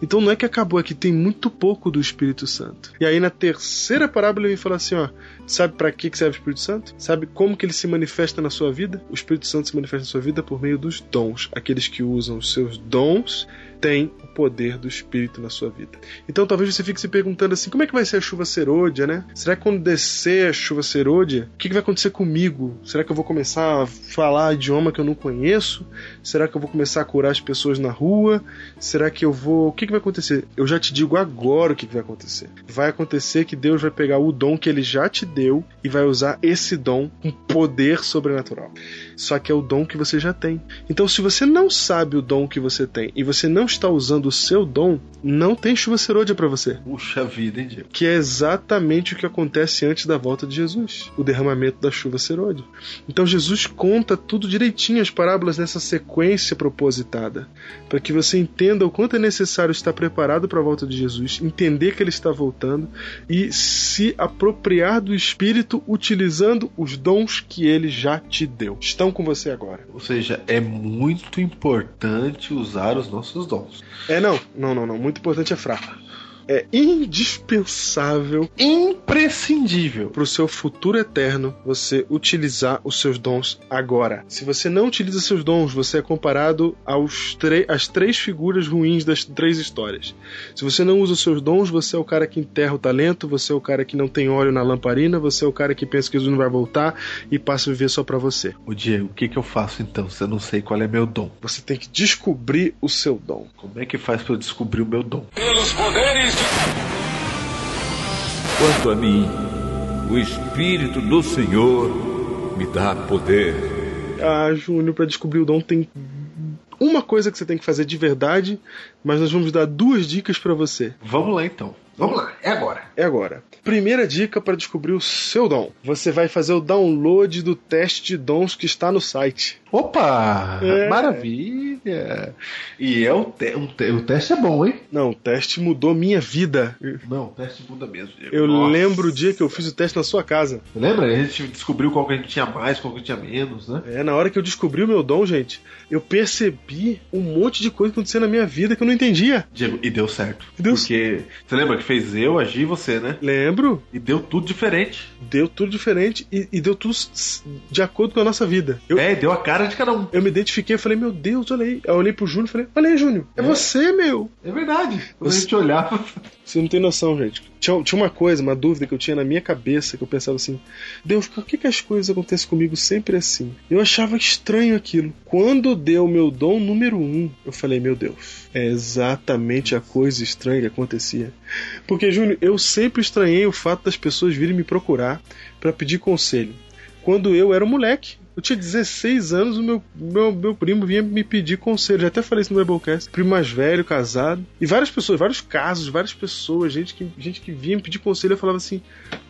Então não é que acabou, é que tem muito pouco do Espírito Santo. E aí na terceira parábola ele fala assim, ó, sabe para que serve o Espírito Santo? Sabe como que ele se manifesta na sua vida? O Espírito Santo se manifesta na sua vida por meio dos dons. Aqueles que usam os seus dons têm poder do Espírito na sua vida. Então talvez você fique se perguntando assim, como é que vai ser a chuva serôdia, né? Será que quando descer a chuva serôdia, o que, que vai acontecer comigo? Será que eu vou começar a falar idioma que eu não conheço? Será que eu vou começar a curar as pessoas na rua? Será que eu vou... O que, que vai acontecer? Eu já te digo agora o que, que vai acontecer. Vai acontecer que Deus vai pegar o dom que ele já te deu e vai usar esse dom com poder sobrenatural. Só que é o dom que você já tem. Então, se você não sabe o dom que você tem e você não está usando o seu dom, não tem chuva serôdia para você. Puxa vida, hein, Diego? Que é exatamente o que acontece antes da volta de Jesus o derramamento da chuva serôdia. Então, Jesus conta tudo direitinho, as parábolas nessa sequência propositada, para que você entenda o quanto é necessário estar preparado para a volta de Jesus, entender que ele está voltando e se apropriar do Espírito utilizando os dons que ele já te deu. Estão com você agora. Ou seja, é muito importante usar os nossos dons. É, não, não, não, não. Muito importante é fraco. É indispensável Imprescindível. para o seu futuro eterno você utilizar os seus dons agora. Se você não utiliza seus dons, você é comparado aos às três figuras ruins das três histórias. Se você não usa os seus dons, você é o cara que enterra o talento, você é o cara que não tem óleo na lamparina, você é o cara que pensa que Jesus não vai voltar e passa a viver só para você. O Diego, o que, que eu faço então se eu não sei qual é meu dom? Você tem que descobrir o seu dom. Como é que faz para eu descobrir o meu dom? Quanto a mim, o Espírito do Senhor me dá poder. Ah, Júnior, para descobrir o dom tem uma coisa que você tem que fazer de verdade, mas nós vamos dar duas dicas para você. Vamos lá então. Vamos lá, é agora. É agora. Primeira dica para descobrir o seu dom. Você vai fazer o download do teste de dons que está no site. Opa! É. Maravilha! E é o, te- um te- o teste é bom, hein? Não, o teste mudou minha vida. Não, o teste muda mesmo, Diego. Eu Nossa. lembro o dia que eu fiz o teste na sua casa. Lembra? A gente descobriu qual que a gente tinha mais, qual que tinha menos, né? É, na hora que eu descobri o meu dom, gente, eu percebi um monte de coisa acontecendo na minha vida que eu não entendia. Diego, e deu certo. Deu Porque você lembra que fez eu, a Gi e você, né? Lembro, E deu tudo diferente. deu tudo diferente e, e deu tudo de acordo com a nossa vida. Eu, É, deu a cara de cada um. eu me identifiquei e falei, meu Deus, olha aí. Eu olhei pro Júnior e falei, olha aí, Júnior, é, É. você, meu. É verdade. Quando Você- a gente olhava. Você não tem noção, gente. Tinha, tinha uma coisa, uma dúvida que eu tinha na minha cabeça, que eu pensava assim: Deus, por que, que as coisas acontecem comigo sempre assim? Eu achava estranho aquilo. Quando deu o meu dom número um, eu falei: Meu Deus, é exatamente a coisa estranha que acontecia. Porque, Júnior, eu sempre estranhei o fato das pessoas virem me procurar para pedir conselho. Quando eu era um moleque, eu tinha 16 anos, o meu, meu, meu primo vinha me pedir conselho. Já até falei isso no Biblecast. Primo mais velho, casado. E várias pessoas, vários casos, várias pessoas, gente que, gente que vinha me pedir conselho, eu falava assim: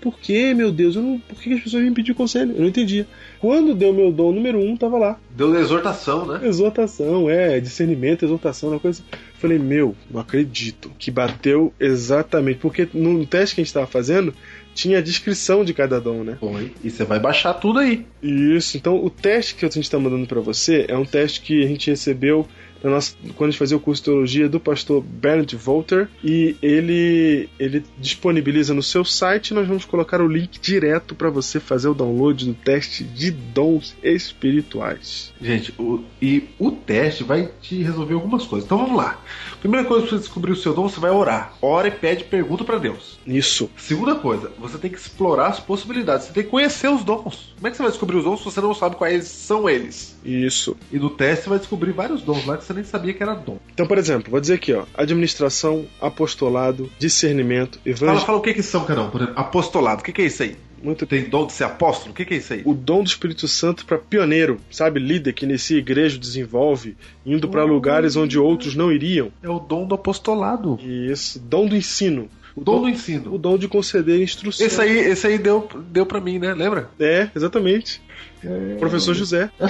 Por que, meu Deus? Eu não, por que as pessoas vinham me pedir conselho? Eu não entendia. Quando deu meu dom número um, tava lá. Deu exortação, né? Exortação, é, discernimento, exortação, uma coisa. Falei, meu, não acredito que bateu exatamente. Porque no teste que a gente estava fazendo, tinha a descrição de cada dom, né? Foi. E você vai baixar tudo aí. Isso, então o teste que a gente está mandando para você é um teste que a gente recebeu na nossa, quando a gente fazia o curso de teologia do pastor Bernd Volter e ele ele disponibiliza no seu site nós vamos colocar o link direto para você fazer o download do teste de dons espirituais. Gente, o, e o teste vai te resolver algumas coisas. Então vamos lá. Primeira coisa pra você descobrir o seu dom, você vai orar. Ora e pede pergunta para Deus. Isso. Segunda coisa, você tem que explorar as possibilidades. Você tem que conhecer os dons. Como é que você vai descobrir os dons se você não sabe quais são eles? Isso. E no teste você vai descobrir vários dons lá que você nem sabia que era dom. Então, por exemplo, vou dizer aqui, ó, administração, apostolado, discernimento, Fala, evangelho. fala o que que são, um. Por exemplo, apostolado. O que que é isso aí? Muito Tem dom de ser apóstolo? O que que é isso aí? o dom do Espírito Santo para pioneiro, sabe? Líder que inicia igreja, desenvolve, indo para lugares onde outros não iriam. É o dom do apostolado. Isso, dom do ensino. O dom do ensino. O dom de conceder instrução. Esse aí, esse aí deu, deu pra mim, né? Lembra? É, exatamente. Professor José.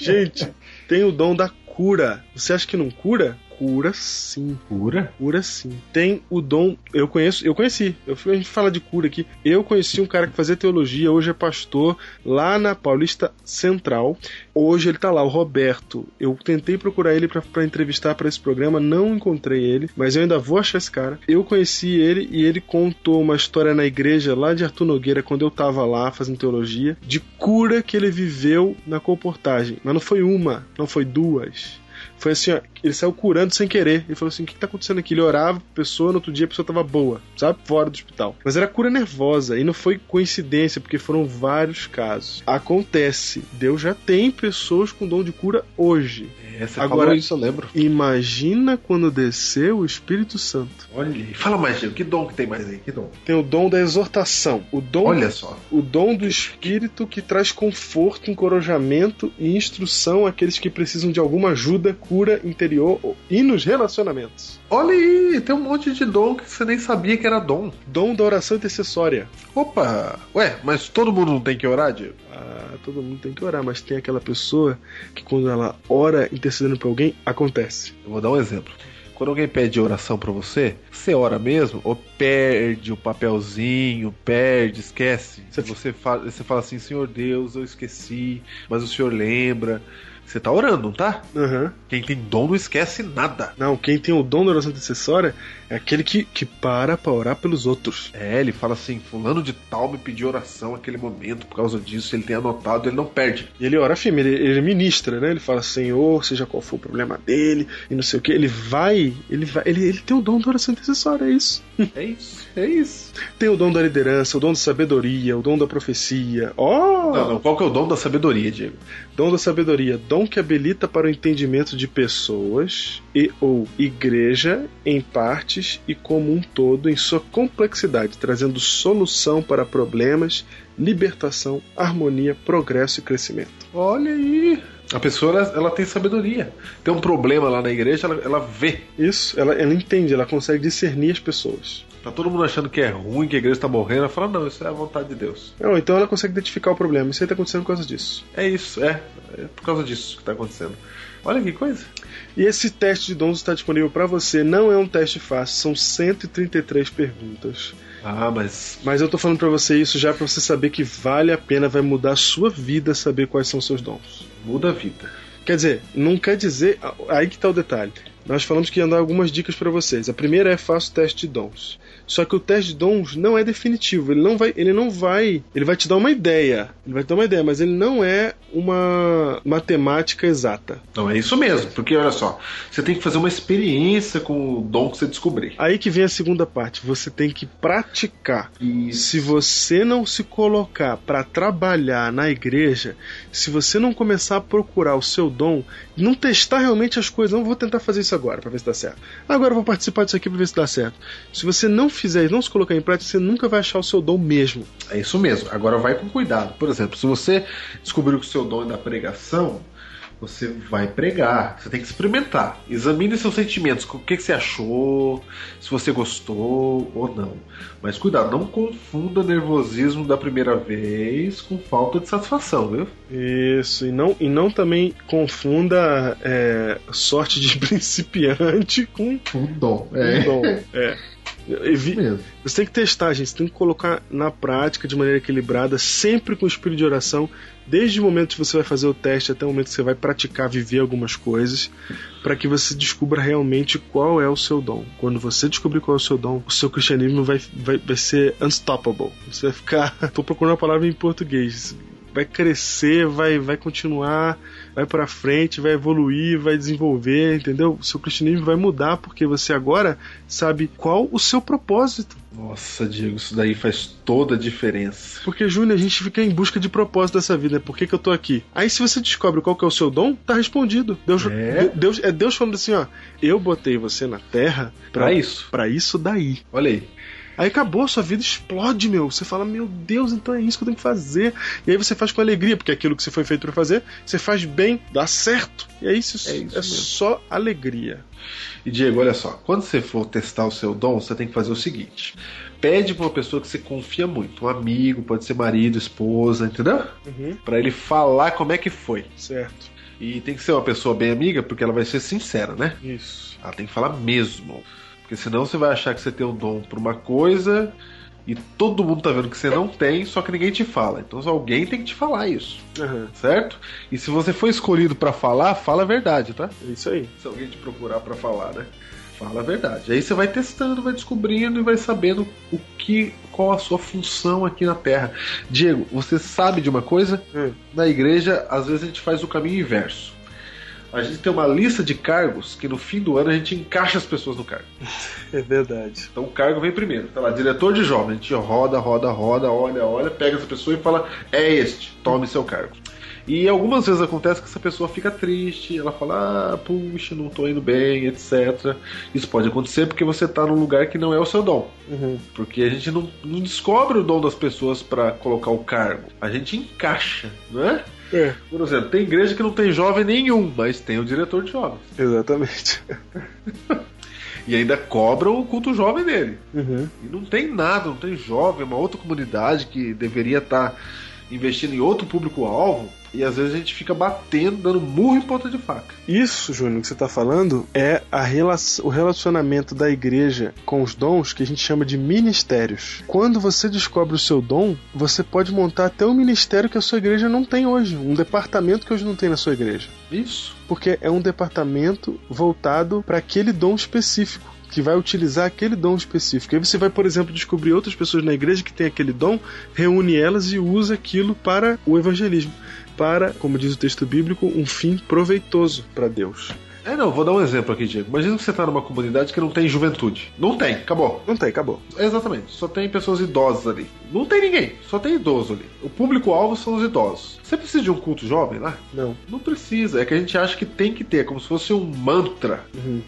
Gente, tem o dom da cura. Você acha que não cura? Cura sim. Cura? Cura sim. Tem o dom. Eu conheço, eu conheci. Eu, a gente fala de cura aqui. Eu conheci um cara que fazia teologia, hoje é pastor, lá na Paulista Central. Hoje ele tá lá, o Roberto. Eu tentei procurar ele pra entrevistar pra esse programa, não encontrei ele, mas eu ainda vou achar esse cara. Eu conheci ele e ele contou uma história na igreja lá de Arthur Nogueira, quando eu tava lá fazendo teologia, de cura que ele viveu na comportagem. Mas não foi uma, não foi duas. Foi assim, ó, ele saiu curando sem querer. Ele falou assim: o que, que tá acontecendo aqui? Ele orava pra pessoa, no outro dia a pessoa tava boa, sabe? Fora do hospital. Mas era cura nervosa e não foi coincidência, porque foram vários casos. Acontece, Deus já tem pessoas com dom de cura hoje. É, você Agora- falou isso, eu lembro. Imagina quando descer o Espírito Santo. Olha aí. Fala mais, Diego. Que dom que tem mais aí? Que dom? Tem o dom da exortação, o dom Olha só. o dom do Espírito que traz conforto, encorajamento e instrução àqueles que precisam de alguma ajuda, cura interior e nos relacionamentos. Olha aí, tem um monte de dom que você nem sabia que era dom. Dom da oração intercessória. Opa! Ué, mas todo mundo não tem que orar, Diego? Ah, todo mundo tem que orar, mas tem aquela pessoa que quando ela ora intercedendo por alguém, acontece. Eu vou dar um exemplo. Quando alguém pede oração pra você, você ora mesmo ou perde o papelzinho, perde, esquece? Se você fala, você fala assim, Senhor Deus, eu esqueci, mas o Senhor lembra. Você tá orando, não tá? Aham. Quem tem dom não esquece nada. Não, quem tem o dom da oração intercessória é aquele que, que para pra orar pelos outros. É, ele fala assim, fulano de tal me pediu oração naquele momento, por causa disso, ele tem anotado, ele não perde. E ele ora firme, ele, ele ministra, né? Ele fala, Senhor, seja qual for o problema dele, e não sei o que. Ele vai, ele vai, ele, ele tem o dom da oração intercessória, é isso. É isso, é isso. Tem o dom da liderança, o dom da sabedoria, o dom da profecia. Ó! Não, não, qual que é o dom da sabedoria, Diego? Dom da sabedoria, dom que habilita para o entendimento de pessoas e ou igreja em partes e como um todo em sua complexidade, trazendo solução para problemas, libertação, harmonia, progresso e crescimento. Olha aí. A pessoa, ela, ela tem sabedoria. Tem um problema lá na igreja, ela, ela vê. Isso, ela, ela entende, ela consegue discernir as pessoas. Tá todo mundo achando que é ruim, que a igreja tá morrendo. Ela fala, não, isso é a vontade de Deus. Não, então ela consegue identificar o problema. Isso aí tá acontecendo por causa disso. É isso, é. É por causa disso que tá acontecendo. Olha que coisa. E esse teste de dons está disponível para você. Não é um teste fácil, são 133 perguntas. Ah, mas. Mas eu tô falando para você isso já para você saber que vale a pena, vai mudar a sua vida saber quais são os seus dons. Muda a vida. Quer dizer, não quer dizer. Aí que tá o detalhe. Nós falamos que ia dar algumas dicas para vocês. A primeira é faça o teste de dons. Só que o teste de dons não é definitivo. Ele não vai. Ele não vai. Ele vai te dar uma ideia. Ele vai te dar uma ideia, mas ele não é uma matemática exata. Não, é isso mesmo. Porque olha só, você tem que fazer uma experiência com o dom que você descobrir. Aí que vem a segunda parte. Você tem que praticar. E se você não se colocar para trabalhar na igreja, se você não começar a procurar o seu dom, não testar realmente as coisas, não vou tentar fazer isso agora para ver se dá certo. Agora vou participar disso aqui para ver se dá certo. Se você não fizer não se colocar em prática, você nunca vai achar o seu dom mesmo. É isso mesmo. Agora vai com cuidado. Por exemplo, se você descobriu que o seu dom é da pregação, você vai pregar. Você tem que experimentar. Examine seus sentimentos. O que, que você achou? Se você gostou ou não. Mas cuidado, não confunda nervosismo da primeira vez com falta de satisfação, viu? Isso, e não, e não também confunda é, sorte de principiante com Um dom. um É. dom. É. Mesmo. Você tem que testar, gente. Você tem que colocar na prática de maneira equilibrada, sempre com espírito de oração, desde o momento que você vai fazer o teste até o momento que você vai praticar, viver algumas coisas, para que você descubra realmente qual é o seu dom. Quando você descobrir qual é o seu dom, o seu cristianismo vai, vai, vai ser unstoppable. Você vai ficar. Tô procurando a palavra em português. Vai crescer, vai, vai continuar, vai para frente, vai evoluir, vai desenvolver, entendeu? O seu cristianismo vai mudar porque você agora sabe qual o seu propósito. Nossa, Diego, isso daí faz toda a diferença. Porque, Júnior, a gente fica em busca de propósito dessa vida, né? Por que, que eu tô aqui? Aí, se você descobre qual que é o seu dom, tá respondido. Deus, É? De- Deus, é Deus falando assim, ó. Eu botei você na terra Pra isso. Pra isso daí. Olha aí. Aí acabou, sua vida explode, meu. Você fala, meu Deus, então é isso que eu tenho que fazer. E aí você faz com alegria, porque aquilo que você foi feito pra fazer, você faz bem, dá certo. E aí isso É é, isso mesmo. só alegria. E Diego, olha só, quando você for testar o seu dom, você tem que fazer o seguinte: pede pra uma pessoa que você confia muito, um amigo, pode ser marido, esposa, entendeu? Uhum. Pra ele falar como é que foi. Certo. E tem que ser uma pessoa bem amiga, porque ela vai ser sincera, né? Isso. Ela tem que falar mesmo. Porque senão você vai achar que você tem um dom pra uma coisa e todo mundo tá vendo que você não tem, só que ninguém te fala. Então alguém tem que te falar isso, Uhum. certo? E se você for escolhido pra falar, fala a verdade, tá? É isso aí. se alguém te procurar pra falar, né? Fala a verdade. Aí você vai testando, vai descobrindo e vai sabendo o que, qual a sua função aqui na Terra. Diego, você sabe de uma coisa? Hum. Na igreja, às vezes a gente faz o caminho inverso. A gente tem uma lista de cargos que no fim do ano a gente encaixa as pessoas no cargo. É verdade. Então o cargo vem primeiro. Tá lá, diretor de jovem. A gente roda, roda, roda, olha, olha, pega essa pessoa e fala: é este, tome seu cargo. E algumas vezes acontece que essa pessoa fica triste, ela fala, ah, puxa, não tô indo bem, etc. Isso pode acontecer porque você tá num lugar que não é o seu dom. Uhum. Porque a gente não, não descobre o dom das pessoas para colocar o cargo. A gente encaixa, não é? É, Por exemplo, tem igreja que não tem jovem nenhum, mas tem o diretor de jovens. exatamente. E ainda cobram o culto jovem dele. Uhum. E não tem nada, não tem jovem, é uma outra comunidade que deveria estar investindo em outro público-alvo. E às vezes a gente fica batendo, dando murro em ponta de faca. Isso, Júnior, que você está falando é a rela- o relacionamento da igreja com os dons que a gente chama de ministérios. Quando você descobre o seu dom, você pode montar até um ministério que a sua igreja não tem hoje, um departamento que hoje não tem na sua igreja. Isso. Porque é um departamento voltado para aquele dom específico. Que vai utilizar aquele dom específico. Aí você vai, por exemplo, descobrir outras pessoas na igreja que têm aquele dom, reúne elas e usa aquilo para o evangelismo. Para, como diz o texto bíblico, um fim proveitoso para Deus. É, não, vou dar um exemplo aqui, Diego. Imagina que você tá numa comunidade que não tem juventude. Não tem, acabou. Não tem, acabou. Exatamente, só tem pessoas idosas ali. Não tem ninguém, só tem idoso ali. O público-alvo são os idosos. Você precisa de um culto jovem lá? Não. Não precisa, é que a gente acha que tem que ter, como se fosse um mantra. Uhum.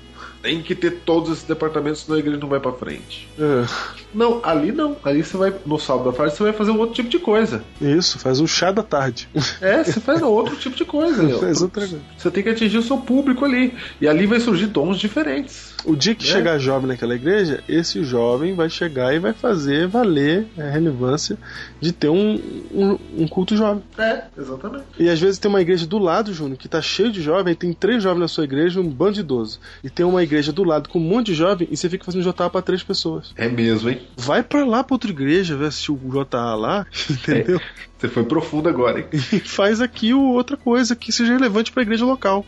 Tem que ter todos esses departamentos, senão a igreja não vai pra frente. É, Não, ali não. Ali você vai, no sábado da tarde, você vai fazer um outro tipo de coisa. isso, faz um chá da tarde. É, você faz outro tipo de coisa. meu. Faz outra coisa. Você tem que atingir o seu público ali. E ali vai surgir dons diferentes. O dia que É. chegar jovem naquela igreja, esse jovem vai chegar e vai fazer valer a relevância de ter um, um, um culto jovem. É, exatamente. E às vezes tem uma igreja do lado, Júnior, que tá cheio de jovem, tem três jovens na sua igreja um bando de idoso. E tem uma igreja do lado com um monte de jovem e você fica fazendo JA pra três pessoas. É mesmo, hein? Vai pra lá pra outra igreja, vai assistir o JA lá, entendeu? Você foi profundo agora, hein? e faz aqui outra coisa que seja relevante para a igreja local.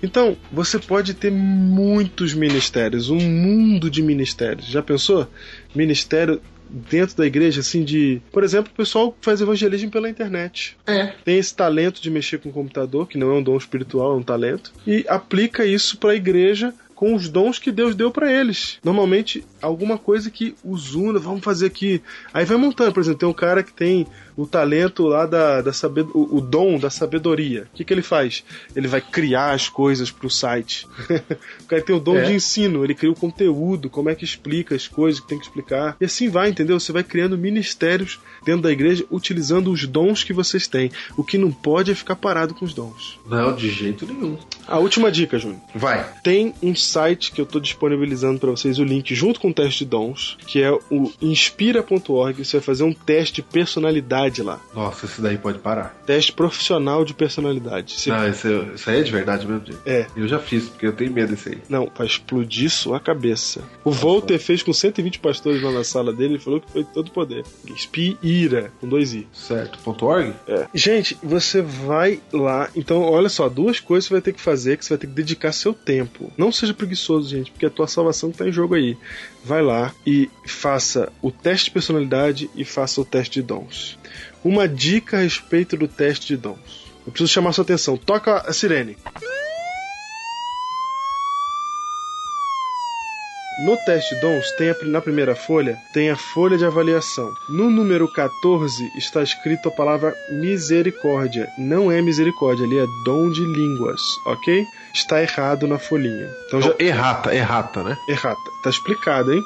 Então, você pode ter muitos ministérios, um mundo de ministérios. Já pensou? Ministério dentro da igreja, assim, de. Por exemplo, o pessoal faz evangelismo pela internet. É. Tem esse talento de mexer com o computador, que não é um dom espiritual, é um talento, e aplica isso para a igreja com os dons que Deus deu para eles. Normalmente, alguma coisa que os una, vamos fazer aqui. Aí vai montando, por exemplo, tem um cara que tem o talento lá da, da sabed... o, o dom da sabedoria. O que, que ele faz? Ele vai criar as coisas pro site. o cara tem o dom É. de ensino, ele cria o conteúdo, como é que explica as coisas que tem que explicar. E assim vai, entendeu? Você vai criando ministérios dentro da igreja utilizando os dons que vocês têm. O que não pode é ficar parado com os dons. Não, de jeito nenhum. A última dica, Júnior. Vai. Tem um site que eu estou disponibilizando para vocês o link junto com o teste de dons, que é o inspira.org. Você vai fazer um teste de personalidade lá. Nossa, esse daí pode parar. Teste profissional de personalidade. Você- Não, esse, isso aí é de verdade mesmo, gente. É. Eu já fiz, porque eu tenho medo desse aí. Não, vai explodir sua cabeça. O Volter fez com 120 pastores lá na sala dele e falou que foi todo poder. Inspira, com dois i. Certo. Ponto .org? É. Gente, você vai lá. Então, olha só, duas coisas você vai ter que fazer que você vai ter que dedicar seu tempo. Não seja preguiçoso, gente, porque a tua salvação que tá em jogo aí. Vai lá e faça o teste de personalidade e faça o teste de dons. Uma dica a respeito do teste de dons. Eu preciso chamar sua atenção. Toca a sirene. No teste dons, tem a- na primeira folha, tem a folha de avaliação. No número 14 está escrito a palavra misericórdia. Não é misericórdia, ali é dom de línguas, ok? Está errado na folhinha. Então já. Errata, errata, né? Errata. Tá explicado, hein?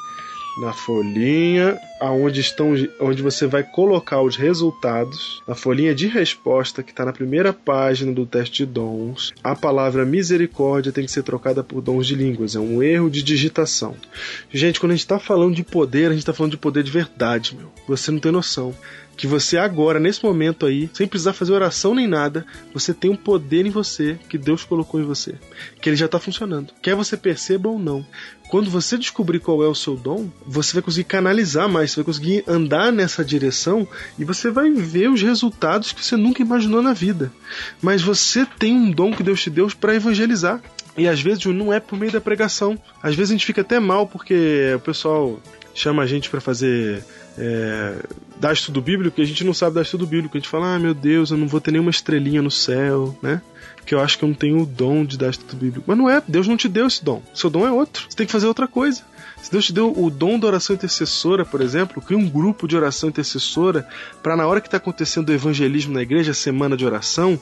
Na folhinha, aonde estão, onde você vai colocar os resultados, na folhinha de resposta que está na primeira página do teste de dons, a palavra misericórdia tem que ser trocada por dons de línguas. É um erro de digitação. Gente, quando a gente está falando de poder, a gente está falando de poder de verdade, meu. Você não tem noção que você agora, nesse momento aí, sem precisar fazer oração nem nada, você tem um poder em você que Deus colocou em você, que ele já está funcionando. Quer você perceba ou não. Quando você descobrir qual é o seu dom, você vai conseguir canalizar mais, você vai conseguir andar nessa direção e você vai ver os resultados que você nunca imaginou na vida. Mas você tem um dom que Deus te deu para evangelizar. E às vezes não é por meio da pregação. Às vezes a gente fica até mal porque o pessoal chama a gente para fazer é, dar estudo bíblico e a gente não sabe dar estudo bíblico. A gente fala, ah, meu Deus, eu não vou ter nenhuma estrelinha no céu, né? Porque eu acho que eu não tenho o dom de dar estudo bíblico. Mas não é, Deus não te deu esse dom. Seu dom é outro. Você tem que fazer outra coisa. Se Deus te deu o dom da oração intercessora, por exemplo, cria um grupo de oração intercessora para na hora que está acontecendo o evangelismo na igreja, semana de oração,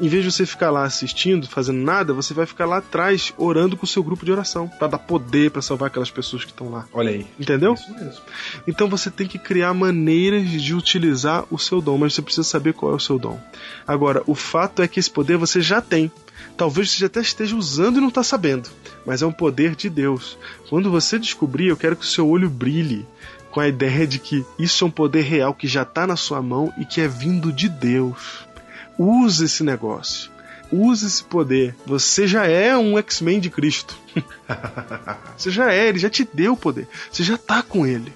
em vez de você ficar lá assistindo, fazendo nada, você vai ficar lá atrás orando com o seu grupo de oração, para dar poder para salvar aquelas pessoas que estão lá. Olha aí. Entendeu? Isso mesmo. Então você tem que criar maneiras de utilizar o seu dom, mas você precisa saber qual é o seu dom. Agora, o fato é que esse poder você já tem. Talvez você até esteja usando e não está sabendo, mas é um poder de Deus. Quando você descobrir, eu quero que o seu olho brilhe com a ideia de que isso é um poder real que já está na sua mão e que é vindo de Deus. Use esse negócio. Use esse poder. Você já é um X-Men de Cristo. Você já é, ele já te deu o poder. Você já tá com ele.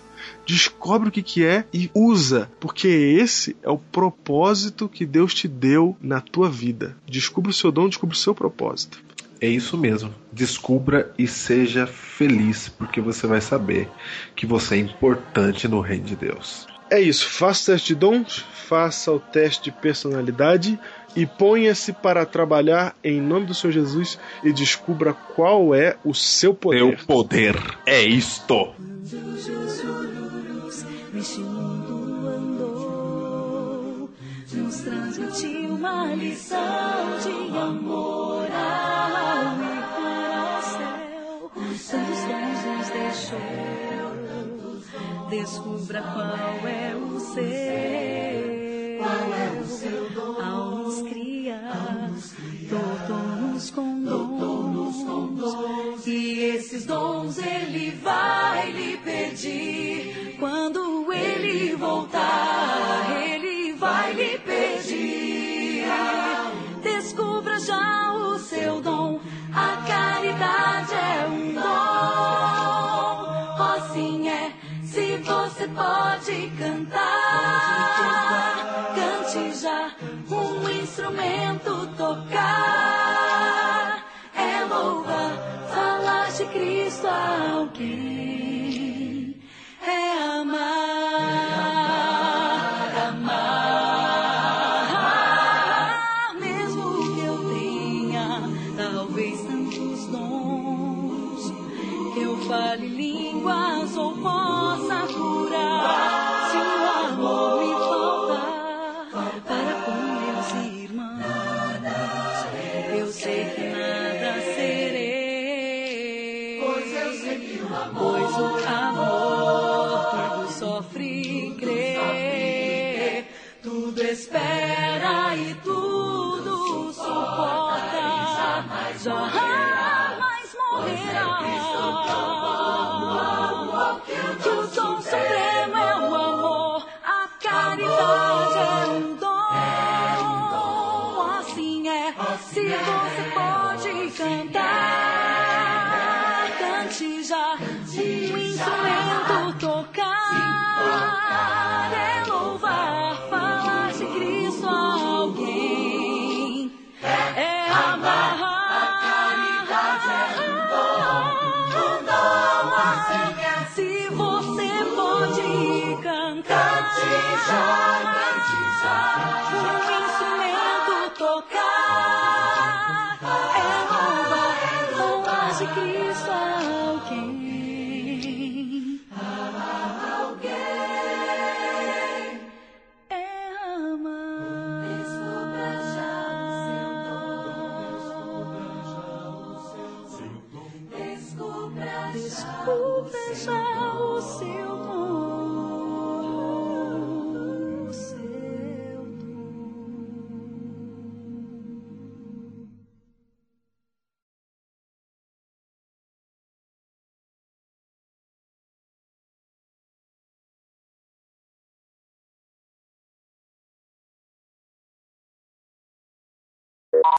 Descobre o que, que é e usa, porque esse é o propósito que Deus te deu na tua vida. Descubra o seu dom, descubra o seu propósito. É isso mesmo. Descubra e seja feliz, porque você vai saber que você é importante no reino de Deus. É isso. Faça o teste de dons, faça o teste de personalidade e ponha-se para trabalhar em nome do Senhor Jesus e descubra qual é o seu poder. Meu poder é isto. Jesus neste mundo andou, nos transmitiu uma lição de amor ao ir para o céu. Nos deixou, descubra qual é o seu. Qual é o seu dom? Ao nos criar, dotou-nos com dons. E esses dons ele vai lhe pedir. Quando ele voltar, pode cantar, cante já um instrumento tocar. É louvar, falar de Cristo a alguém. É amar,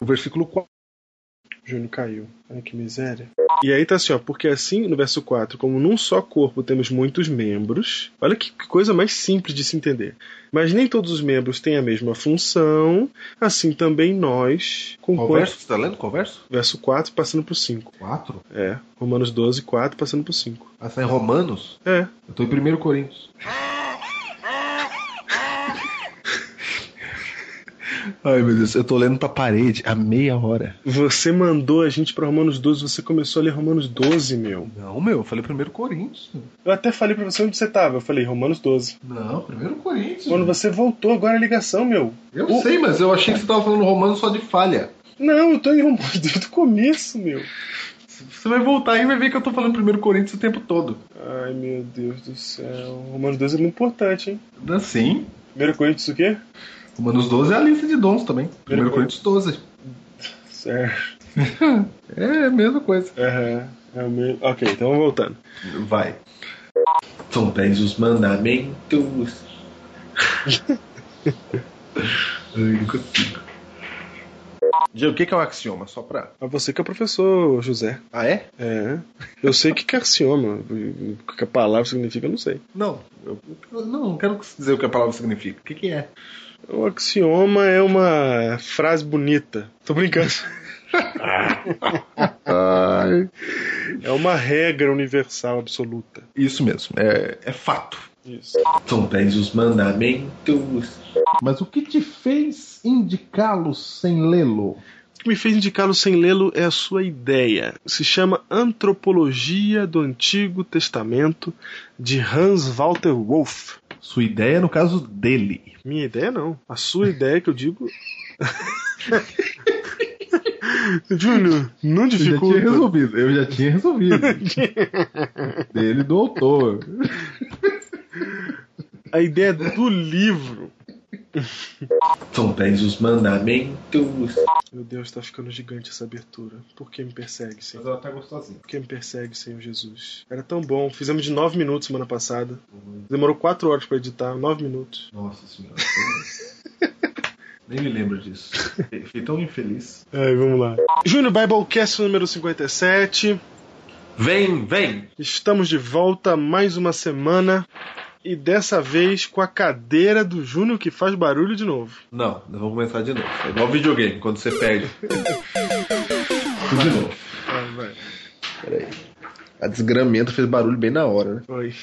versículo 4. Júnior caiu. Ai, que miséria. E aí tá assim, ó, porque assim, no verso 4, como num só corpo temos muitos membros, olha que coisa mais simples de se entender. Mas nem todos os membros têm a mesma função, assim também nós, com Qual verso? Você tá lendo qual verso? verso 4 passando pro 5. 4? É, Romanos 12, 4 passando pro 5. Ah, tá em Romanos? É, Eu tô em 1 Coríntios. Ai, meu Deus, eu tô lendo pra parede há meia hora. você mandou a gente pra Romanos 12, você começou a ler Romanos 12, meu. Não, meu, eu falei 1 Coríntios. Eu até falei pra você onde você tava, eu falei Romanos 12. Não, 1 Coríntios. Quando você voltou agora a ligação, meu. Eu O- sei, mas eu achei que você tava falando Romanos só de falha. Não, eu tô em Romanos desde o começo, meu. Você vai voltar e vai ver que eu tô falando 1 Coríntios o tempo todo. Ai, meu Deus do céu. Romanos 12 é muito importante, hein? Assim. 1 Coríntios o quê? Romanos 12 é a lista de dons também. 1 Primeiro Coríntios 12. Certo. É a mesma coisa. Aham. É o mesmo. Ok, então vamos voltando. Vai. São dez os mandamentos. Ai, não consigo. Diego, o que é um axioma? Só pra. Mas você que é professor, José. Ah, é? É. Eu sei o que é axioma. O que a palavra significa, eu não sei. Não. Eu não, não quero dizer o que a palavra significa. O que, que é? O axioma é uma frase bonita. Tô brincando. É uma regra universal absoluta. Isso mesmo. É, é fato. Isso. São dez os mandamentos. Mas o que te fez indicá-lo sem lê-lo? O que me fez indicá-lo sem lê-lo é a sua ideia. Se chama Antropologia do Antigo Testamento, de Hans Walter Wolff. Sua ideia no caso dele. Minha ideia não. A sua ideia que eu digo. Júnior, não Eu já tinha dificulta. resolvido. Eu já tinha resolvido. dele do autor. A ideia do livro. São dez os mandamentos. Meu Deus, tá ficando gigante essa abertura. Por que me persegue, Senhor? ela tá gostosinha. Por que me persegue, Senhor Jesus? Era tão bom. Fizemos de 9 minutos semana passada. Demorou 4 horas pra editar. 9 minutos. Nossa senhora. Nem me lembro disso. Fiquei tão infeliz. Ai, vamos lá. Júnior Biblecast número 57. Vem, vem! Estamos de volta mais uma semana. E dessa vez com a cadeira do Júnior que faz barulho de novo. Não, nós vamos começar de novo. É igual videogame, quando você perde. Tudo de novo. Vai, vai. Peraí. A desgramenta fez barulho bem na hora, né? Foi.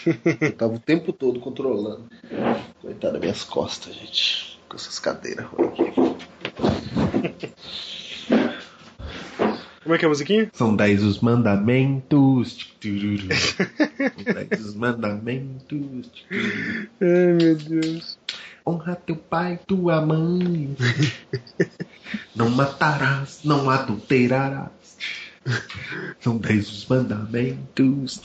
Eu tava o tempo todo controlando. Coitada das minhas costas, gente. Com essas cadeiras. Olha aqui. Como é que é a musiquinha? São dez os mandamentos. São dez os mandamentos. Ai, meu Deus. Honra teu pai e tua mãe. Não matarás, não adulterarás. São dez os mandamentos.